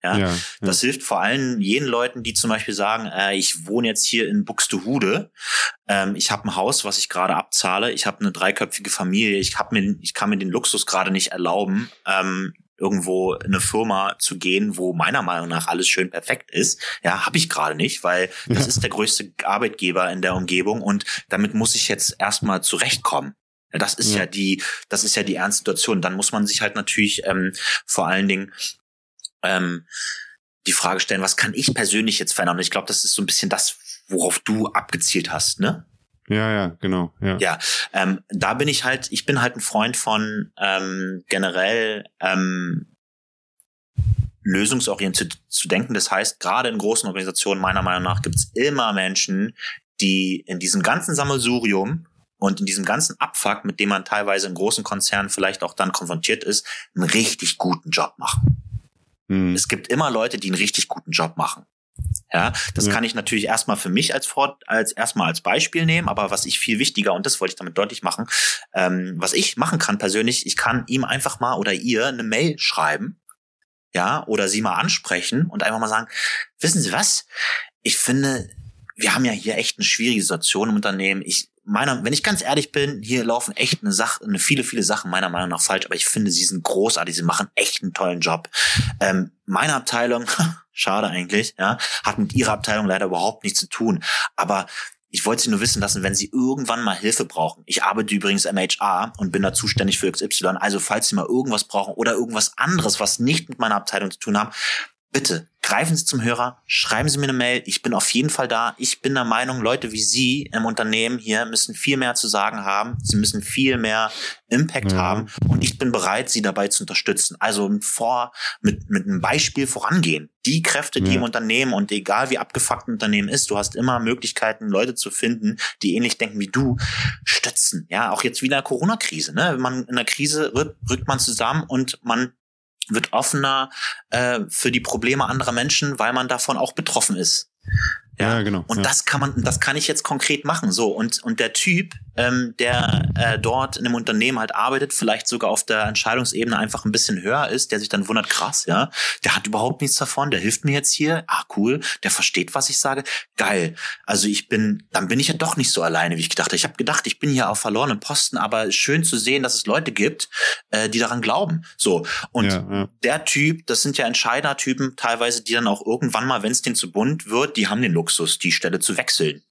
Ja, ja, das hilft vor allem jenen Leuten, die zum Beispiel sagen, äh, ich wohne jetzt hier in Buxtehude, ähm, ich habe ein Haus, was ich gerade abzahle, ich habe eine dreiköpfige Familie, ich hab mir, ich kann mir den Luxus gerade nicht erlauben, ähm, irgendwo in eine Firma zu gehen, wo meiner Meinung nach alles schön perfekt ist. Ja, habe ich gerade nicht, weil das Ja. ist der größte Arbeitgeber in der Umgebung und damit muss ich jetzt erstmal zurechtkommen. Ja, Das ist ja. Ja. die, das ist ja die ernste Situation. Dann muss man sich halt natürlich ähm, vor allen Dingen ähm, die Frage stellen, was kann ich persönlich jetzt verändern? Und ich glaube, das ist so ein bisschen das, worauf du abgezielt hast, ne? ja, ja, genau. Ja. Ja, ähm, da bin ich halt, ich bin halt ein Freund von ähm, generell ähm, lösungsorientiert zu denken. Das heißt, gerade in großen Organisationen, meiner Meinung nach, gibt es immer Menschen, die in diesem ganzen Sammelsurium und in diesem ganzen Abfuck, mit dem man teilweise in großen Konzernen vielleicht auch dann konfrontiert ist, einen richtig guten Job machen. Hm. Es gibt immer Leute, die einen richtig guten Job machen. Ja, das Ja. kann ich natürlich erstmal für mich als Fort, als erstmal als Beispiel nehmen, aber was ich viel wichtiger, und das wollte ich damit deutlich machen, ähm, was ich machen kann persönlich, ich kann ihm einfach mal oder ihr eine Mail schreiben, ja, oder sie mal ansprechen und einfach mal sagen, wissen Sie was? Ich finde, wir haben ja hier echt eine schwierige Situation im Unternehmen. Ich meiner, wenn ich ganz ehrlich bin, hier laufen echt eine Sache, eine viele, viele Sachen meiner Meinung nach falsch, aber ich finde, sie sind großartig, sie machen echt einen tollen Job. Ähm, meine Abteilung, (laughs) schade eigentlich, ja, hat mit ihrer Abteilung leider überhaupt nichts zu tun. Aber ich wollte Sie nur wissen lassen, wenn Sie irgendwann mal Hilfe brauchen. Ich arbeite übrigens im HR und bin da zuständig für XY. Also falls Sie mal irgendwas brauchen oder irgendwas anderes, was nicht mit meiner Abteilung zu tun haben, bitte greifen Sie zum Hörer, schreiben Sie mir eine Mail. Ich bin auf jeden Fall da. Ich bin der Meinung, Leute wie Sie im Unternehmen hier müssen viel mehr zu sagen haben. Sie müssen viel mehr Impact Ja. haben und ich bin bereit, Sie dabei zu unterstützen. Also mit vor, mit, mit einem Beispiel vorangehen. Die Kräfte, die Ja. im Unternehmen und egal wie abgefuckt ein Unternehmen ist, du hast immer Möglichkeiten, Leute zu finden, die ähnlich denken wie du, stützen. Ja, auch jetzt wieder Corona-Krise. Ne? Wenn man in der Krise rückt, rückt man zusammen und man wird offener äh, für die Probleme anderer Menschen, weil man davon auch betroffen ist. Ja, Ja, genau, Und ja. das kann man, das kann ich jetzt konkret machen. So und und der Typ, ähm, der äh, dort in einem Unternehmen halt arbeitet, vielleicht sogar auf der Entscheidungsebene einfach ein bisschen höher ist, der sich dann wundert, krass, ja, der hat überhaupt nichts davon, der hilft mir jetzt hier, ah cool, der versteht, was ich sage, geil. Also ich bin, dann bin ich ja doch nicht so alleine, wie ich gedacht habe. Ich habe gedacht, ich bin hier auf verlorenen Posten, aber schön zu sehen, dass es Leute gibt, äh, die daran glauben. So und ja, ja. der Typ, das sind ja Entscheidertypen teilweise, die dann auch irgendwann mal, wenn es denen zu bunt wird, die haben den Luxus, die Stelle zu wechseln.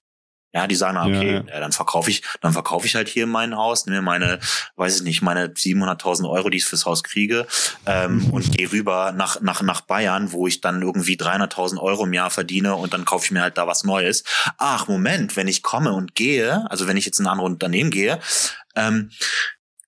Ja, die sagen, na, okay, Ja, ja, ja. dann verkaufe ich, dann verkaufe ich halt hier mein Haus, nehme meine, weiß ich nicht, meine 700.000 Euro, die ich fürs Haus kriege, ähm, und gehe rüber nach nach nach Bayern, wo ich dann irgendwie 300.000 Euro im Jahr verdiene und dann kaufe ich mir halt da was Neues. Ach Moment, wenn ich komme und gehe, also wenn ich jetzt in ein anderes Unternehmen gehe, ähm,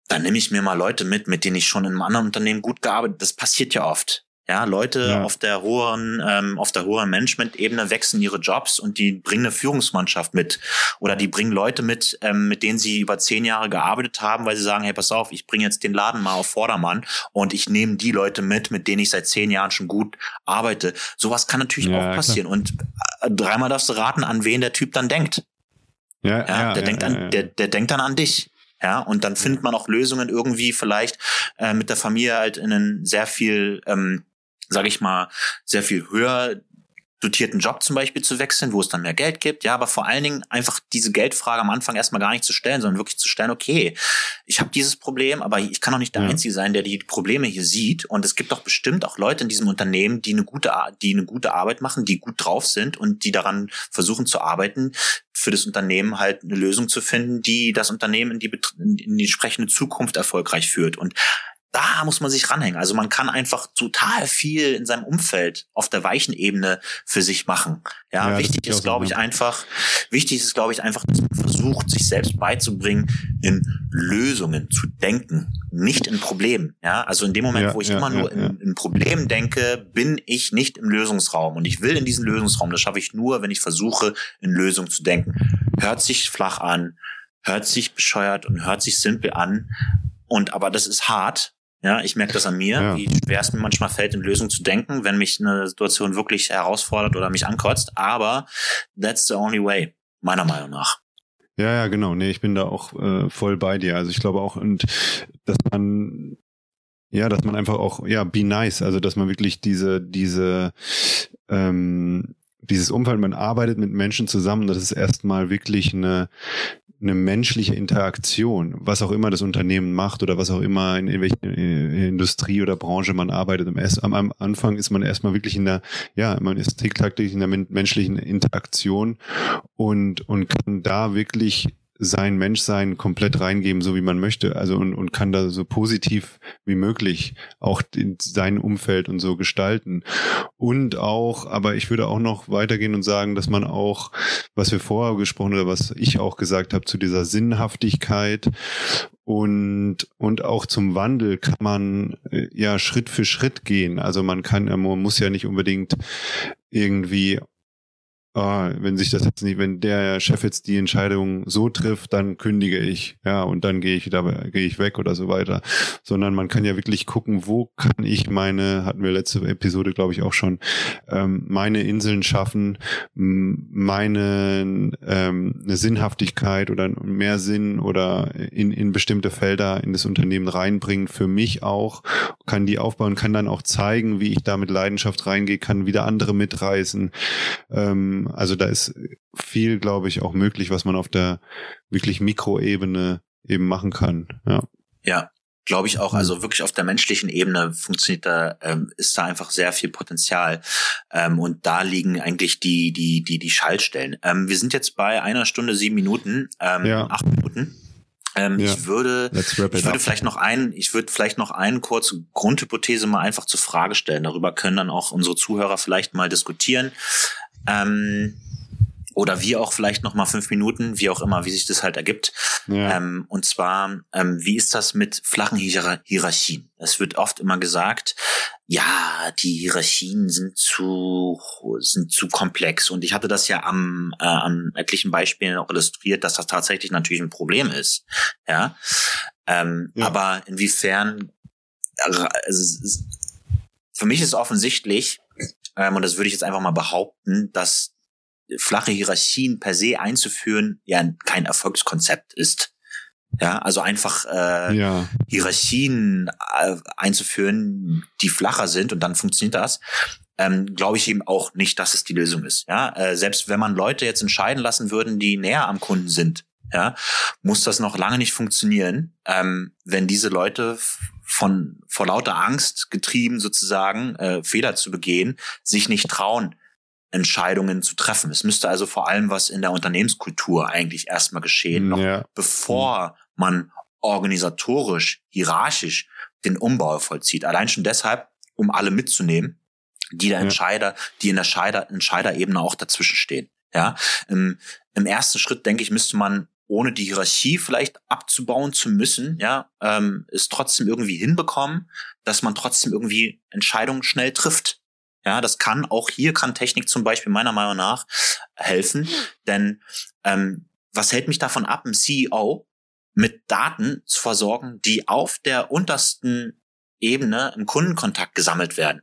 dann nehme ich mir mal Leute mit, mit denen ich schon in einem anderen Unternehmen gut gearbeitet. Das passiert ja oft. Ja, Leute Ja. auf der hohen, ähm, auf der hohen Management-Ebene wechseln ihre Jobs und die bringen eine Führungsmannschaft mit. Oder die bringen Leute mit, ähm, mit denen sie über zehn Jahre gearbeitet haben, weil sie sagen, hey, pass auf, ich bringe jetzt den Laden mal auf Vordermann und ich nehme die Leute mit, mit denen ich seit zehn Jahren schon gut arbeite. Sowas kann natürlich Ja, auch klar. passieren. Und äh, dreimal darfst du raten, an wen der Typ dann denkt. Ja, Ja, ja, der denkt an. Der, der denkt dann an dich. Ja, und dann findet man auch Lösungen irgendwie vielleicht äh, mit der Familie halt in einen sehr viel, ähm, sage ich mal, sehr viel höher dotierten Job zum Beispiel zu wechseln, wo es dann mehr Geld gibt. Ja, aber vor allen Dingen einfach diese Geldfrage am Anfang erstmal gar nicht zu stellen, sondern wirklich zu stellen, okay, ich habe dieses Problem, aber ich kann doch nicht der Ja. Einzige sein, der die Probleme hier sieht. Und es gibt doch bestimmt auch Leute in diesem Unternehmen, die eine gute, die eine gute Arbeit machen, die gut drauf sind und die daran versuchen zu arbeiten, für das Unternehmen halt eine Lösung zu finden, die das Unternehmen in die, in die entsprechende Zukunft erfolgreich führt. Und da muss man sich ranhängen. Also man kann einfach total viel in seinem Umfeld auf der weichen Ebene für sich machen. Ja, Ja, wichtig ist, glaube ich, ja. einfach, wichtig ist, glaube ich, einfach, dass man versucht, sich selbst beizubringen, in Lösungen zu denken, nicht in Problemen. Ja, also in dem Moment, Ja, wo ich immer nur in, in Problemen denke, bin ich nicht im Lösungsraum. Und ich will in diesen Lösungsraum. Das schaffe ich nur, wenn ich versuche, in Lösungen zu denken. Hört sich flach an, hört sich bescheuert und hört sich simpel an. Und aber das ist hart. Ja, ich merke das an mir, Ja. wie schwer es mir manchmal fällt, in Lösungen zu denken, wenn mich eine Situation wirklich herausfordert oder mich ankotzt. Aber that's the only way, meiner Meinung nach. Ja, ja, genau. Nee, ich bin da auch äh, voll bei dir. Also ich glaube auch, und dass man, ja, dass man einfach auch, ja, be nice, also dass man wirklich diese, diese, ähm, dieses Umfeld, man arbeitet mit Menschen zusammen, das ist erstmal wirklich eine, eine menschliche Interaktion, was auch immer das Unternehmen macht oder was auch immer in, in welcher Industrie oder Branche man arbeitet. Am, am, Anfang ist man erstmal wirklich in der, ja, man ist tagtäglich in der men menschlichen Interaktion und, und kann da wirklich sein Menschsein komplett reingeben, so wie man möchte. Also und, und kann da so positiv wie möglich auch in sein Umfeld und so gestalten. Und auch, aber ich würde auch noch weitergehen und sagen, dass man auch, was wir vorher gesprochen oder was ich auch gesagt habe, zu dieser Sinnhaftigkeit und, und auch zum Wandel kann man äh, ja Schritt für Schritt gehen. Also man kann, man muss ja nicht unbedingt irgendwie ah, wenn sich das jetzt nicht, wenn der Chef jetzt die Entscheidung so trifft, dann kündige ich, ja, und dann gehe ich wieder, gehe ich weg oder so weiter. Sondern man kann ja wirklich gucken, wo kann ich meine, hatten wir letzte Episode, glaube ich, auch schon, ähm, meine Inseln schaffen, meine ähm, eine Sinnhaftigkeit oder mehr Sinn oder in, in bestimmte Felder in das Unternehmen reinbringen, für mich auch, kann die aufbauen, kann dann auch zeigen, wie ich da mit Leidenschaft reingehe, kann wieder andere mitreißen. Ähm, also da ist viel, glaube ich, auch möglich, was man auf der wirklich Mikroebene eben machen kann. Ja. Ja, glaube ich auch. Hm. Also wirklich auf der menschlichen Ebene funktioniert da, ähm, ist da einfach sehr viel Potenzial. Ähm, und da liegen eigentlich die, die, die, die Schaltstellen. Ähm, wir sind jetzt bei einer Stunde sieben Minuten, ähm, Ja. acht Minuten. Ähm, Ja. Ich würde, ich würde up. vielleicht noch ein, ich würde vielleicht noch eine kurze Grundhypothese mal einfach zur Frage stellen. Darüber können dann auch unsere Zuhörer vielleicht mal diskutieren. Ähm, oder wir auch vielleicht noch mal fünf Minuten, wie auch immer, wie sich das halt ergibt. Ja. Ähm, und zwar, ähm, wie ist das mit flachen Hier Hierarchien? Es wird oft immer gesagt, ja, die Hierarchien sind zu sind zu komplex. Und ich hatte das ja am äh, an etlichen Beispielen auch illustriert, dass das tatsächlich natürlich ein Problem ist. Ja, ähm, Ja. aber inwiefern? Also, für mich ist offensichtlich, und das würde ich jetzt einfach mal behaupten, dass flache Hierarchien per se einzuführen ja kein Erfolgskonzept ist. Ja, also einfach äh, ja. Hierarchien äh, einzuführen, die flacher sind und dann funktioniert das. Ähm, glaube ich eben auch nicht, dass es die Lösung ist. Ja, äh, selbst wenn man Leute jetzt entscheiden lassen würden, die näher am Kunden sind, ja, muss das noch lange nicht funktionieren, ähm, wenn diese Leute von vor lauter Angst getrieben sozusagen äh, Fehler zu begehen, sich nicht trauen, Entscheidungen zu treffen. Es müsste also vor allem was in der Unternehmenskultur eigentlich erstmal geschehen, noch Ja. bevor man organisatorisch, hierarchisch den Umbau vollzieht. Allein schon deshalb, um alle mitzunehmen, die der Ja. Entscheider, die in der Scheider, Entscheiderebene auch dazwischen stehen. Ja, im, im ersten Schritt denke ich, müsste man ohne die Hierarchie vielleicht abzubauen zu müssen, ja, ähm, es trotzdem irgendwie hinbekommen, dass man trotzdem irgendwie Entscheidungen schnell trifft. Ja, das kann auch hier kann Technik zum Beispiel meiner Meinung nach helfen, denn ähm, was hält mich davon ab, ein CEO mit Daten zu versorgen, die auf der untersten Ebene im Kundenkontakt gesammelt werden?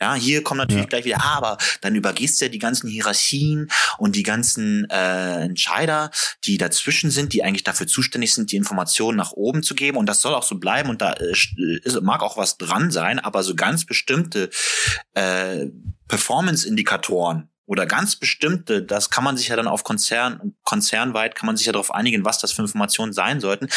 Ja, hier kommt natürlich Ja. gleich wieder, aber dann übergehst du ja die ganzen Hierarchien und die ganzen äh, Entscheider, die dazwischen sind, die eigentlich dafür zuständig sind, die Informationen nach oben zu geben. Und das soll auch so bleiben. Und da äh, ist, mag auch was dran sein, aber so ganz bestimmte äh, Performance-Indikatoren oder ganz bestimmte, das kann man sich ja dann auf Konzern, konzernweit kann man sich ja darauf einigen, was das für Informationen sein sollten.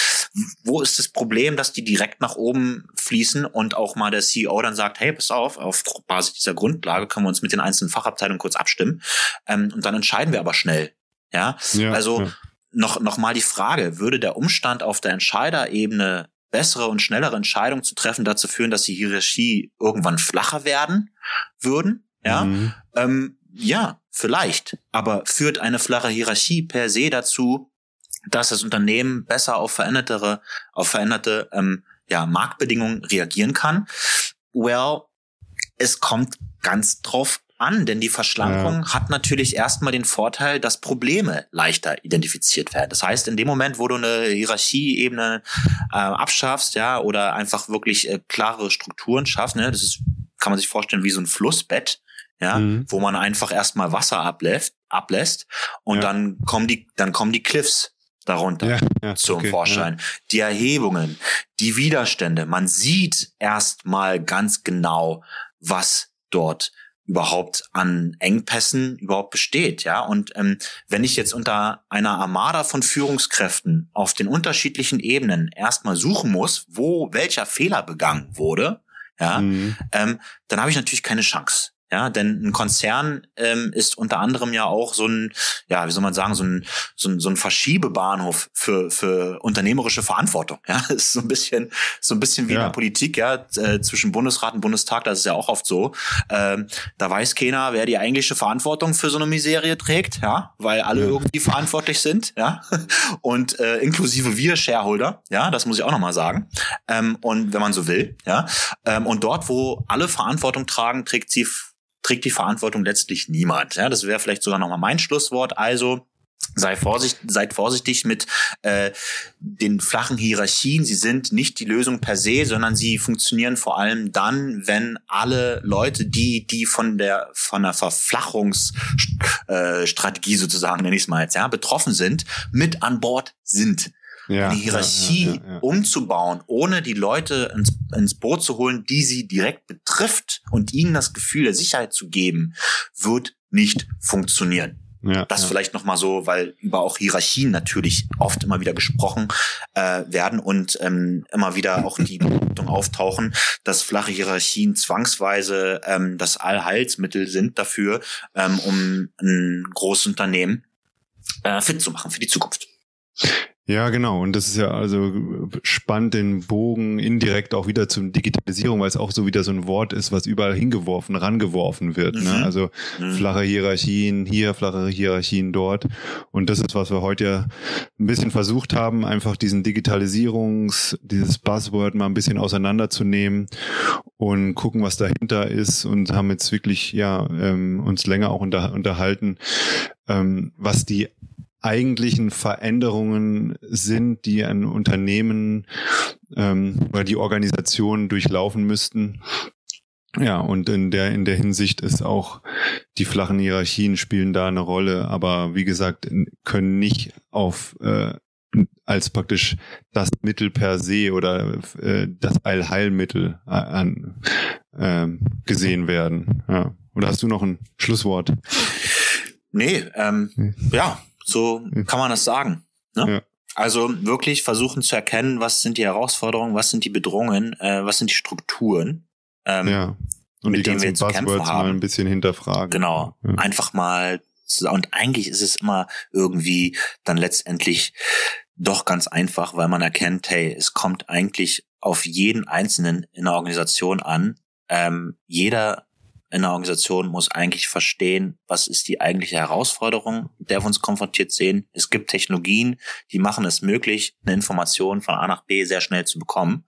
Wo ist das Problem, dass die direkt nach oben fließen und auch mal der CEO dann sagt, hey, pass auf, auf Basis dieser Grundlage können wir uns mit den einzelnen Fachabteilungen kurz abstimmen ähm, und dann entscheiden wir aber schnell. Ja, Ja, also ja. noch, noch mal die Frage, würde der Umstand auf der Entscheiderebene bessere und schnellere Entscheidungen zu treffen dazu führen, dass die Hierarchie irgendwann flacher werden würden? Ja, Mhm. ähm, ja, vielleicht. Aber führt eine flache Hierarchie per se dazu, dass das Unternehmen besser auf verändertere, auf veränderte ähm, ja, Marktbedingungen reagieren kann? Well, es kommt ganz drauf an, denn die Verschlankung hat natürlich erstmal den Vorteil, dass Probleme leichter identifiziert werden. Das heißt, in dem Moment, wo du eine Hierarchieebene äh, abschaffst, ja, oder einfach wirklich äh, klare Strukturen schaffst, ne, das ist, kann man sich vorstellen wie so ein Flussbett, ja, Mhm. wo man einfach erstmal Wasser ablässt, ablässt und Ja. dann kommen die, dann kommen die Cliffs darunter Ja, ja, zum okay, Vorschein. Die Erhebungen, die Widerstände. Man sieht erstmal ganz genau, was dort überhaupt an Engpässen überhaupt besteht, ja. Und ähm, wenn ich jetzt unter einer Armada von Führungskräften auf den unterschiedlichen Ebenen erstmal suchen muss, wo welcher Fehler begangen wurde, ja. Mhm. ähm, dann habe ich natürlich keine Chance. Ja, denn ein Konzern ähm, ist unter anderem ja auch so ein, ja, wie soll man sagen, so ein, so ein, so ein Verschiebebahnhof für, für unternehmerische Verantwortung. Ja, (laughs) das ist so ein bisschen, so ein bisschen wie in Ja. der Politik, ja, äh, zwischen Bundesrat und Bundestag, das ist ja auch oft so. Ähm, da weiß keiner, wer die eigentliche Verantwortung für so eine Miserie trägt, ja, weil alle Ja. irgendwie verantwortlich sind, ja, (laughs) und äh, inklusive wir Shareholder, ja, das muss ich auch nochmal sagen. Ähm, und wenn man so will, ja, ähm, und dort, wo alle Verantwortung tragen, trägt sie trägt die Verantwortung letztlich niemand. Ja, das wäre vielleicht sogar nochmal mein Schlusswort. Also sei vorsichtig, seid vorsichtig mit äh, den flachen Hierarchien. Sie sind nicht die Lösung per se, sondern sie funktionieren vor allem dann, wenn alle Leute, die die von der von der Verflachungsstrategie äh, sozusagen, nenne ich es mal jetzt, ja, betroffen sind, mit an Bord sind Ja, eine Hierarchie ja, ja, umzubauen, ohne die Leute ins, ins Boot zu holen, die sie direkt betrifft und ihnen das Gefühl der Sicherheit zu geben, wird nicht funktionieren. Ja, Das ja. vielleicht noch mal so, weil über auch Hierarchien natürlich oft immer wieder gesprochen äh, werden und ähm, immer wieder auch die Behauptung auftauchen, dass flache Hierarchien zwangsweise ähm, das Allheilsmittel sind dafür, ähm, um ein großes Unternehmen äh, fit zu machen für die Zukunft. Ja, genau. Und das ist ja also spannend, den Bogen indirekt auch wieder zum Digitalisierung, weil es auch so wieder so ein Wort ist, was überall hingeworfen, rangeworfen wird. Ne? Mhm. Also Mhm. flache Hierarchien hier, flache Hierarchien dort. Und das ist, was wir heute ja ein bisschen versucht haben, einfach diesen Digitalisierungs, dieses Buzzword mal ein bisschen auseinanderzunehmen und gucken, was dahinter ist und haben jetzt wirklich ja ähm, uns länger auch unter, unterhalten, ähm, was die eigentlichen Veränderungen sind, die ein Unternehmen ähm, oder die Organisationen durchlaufen müssten, Ja, und in der, in der Hinsicht ist auch die flachen Hierarchien spielen da eine Rolle, aber wie gesagt, können nicht auf äh, als praktisch das Mittel per se oder äh, das Allheilmittel äh, an, äh, gesehen werden. Ja. Oder hast du noch ein Schlusswort? Nee, ähm, hm. ja, so hm. kann man das sagen. Ne? Ja. Also wirklich versuchen zu erkennen, was sind die Herausforderungen, was sind die Bedrohungen, äh, was sind die Strukturen. Ähm, ja. Und mit die denen wir zu kämpfen haben. mal ein bisschen hinterfragen. Genau. Ja. Einfach mal und eigentlich ist es immer irgendwie dann letztendlich doch ganz einfach, weil man erkennt, hey, es kommt eigentlich auf jeden Einzelnen in der Organisation an. Ähm, jeder in der Organisation muss eigentlich verstehen, was ist die eigentliche Herausforderung, der wir uns konfrontiert sehen. Es gibt Technologien, die machen es möglich, eine Information von A nach B sehr schnell zu bekommen.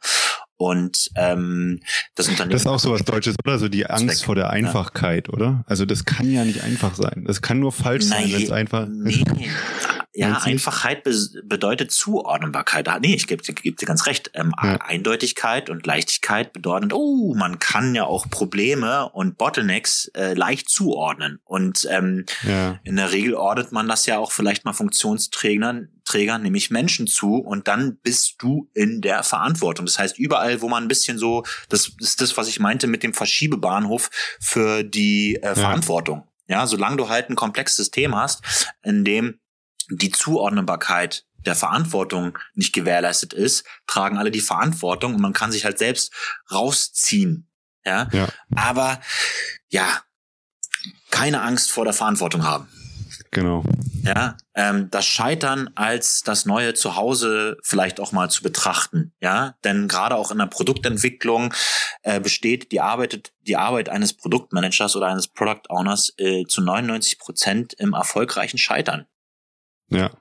Und ähm, das Unternehmen. Das ist auch so was Deutsches, oder? So die Angst Zweck. vor der Einfachkeit, ja. oder? Also das kann ja nicht einfach sein. Das kann nur falsch Nein, sein, wenn es einfach. Nee. (laughs) Ja, Einfachheit be bedeutet Zuordnbarkeit. Ah, nee, ich gebe geb dir ganz recht. Ähm, ja. Eindeutigkeit und Leichtigkeit bedeuten, oh, man kann ja auch Probleme und Bottlenecks äh, leicht zuordnen. Und ähm, ja. in der Regel ordnet man das ja auch vielleicht mal Funktionsträgern, Trägern, nämlich Menschen zu und dann bist du in der Verantwortung. Das heißt, überall, wo man ein bisschen so, das ist das, was ich meinte mit dem Verschiebebahnhof für die äh, Verantwortung. Ja. ja, solange du halt ein komplexes System hast, in dem die Zuordnbarkeit der Verantwortung nicht gewährleistet ist, tragen alle die Verantwortung und man kann sich halt selbst rausziehen. Ja. ja. Aber ja, keine Angst vor der Verantwortung haben. Genau. Ja, ähm, das Scheitern als das neue Zuhause vielleicht auch mal zu betrachten. Ja, denn gerade auch in der Produktentwicklung äh, besteht die Arbeit, die Arbeit eines Produktmanagers oder eines Product Owners äh, zu 99 Prozent im erfolgreichen Scheitern. Ja.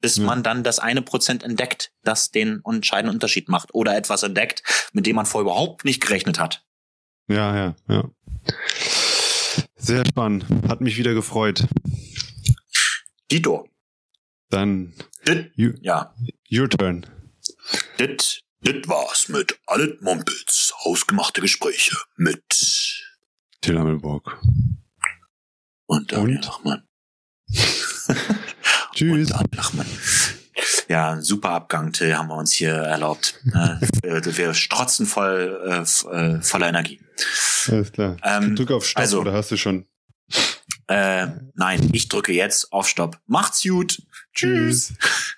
Bis ja. man dann das eine Prozent entdeckt, das den entscheidenden Unterschied macht oder etwas entdeckt, mit dem man vorher überhaupt nicht gerechnet hat. Ja, ja, ja. Sehr spannend. Hat mich wieder gefreut. Dito. Dann. Dit, you, ja. Your turn. Dit, dit war's mit Allet Mumpels. Hausgemachte Gespräche mit Till Hammelburg. Und Daniel Lachmann. (laughs) Tschüss. Ja, super Abgang, Till, haben wir uns hier erlaubt. wir strotzen voll, äh, äh, voller Energie. Alles klar. Ähm, Drück auf Stopp, also, oder hast du schon? Äh, nein, ich drücke jetzt auf Stopp. Macht's gut. Tschüss. Tschüss.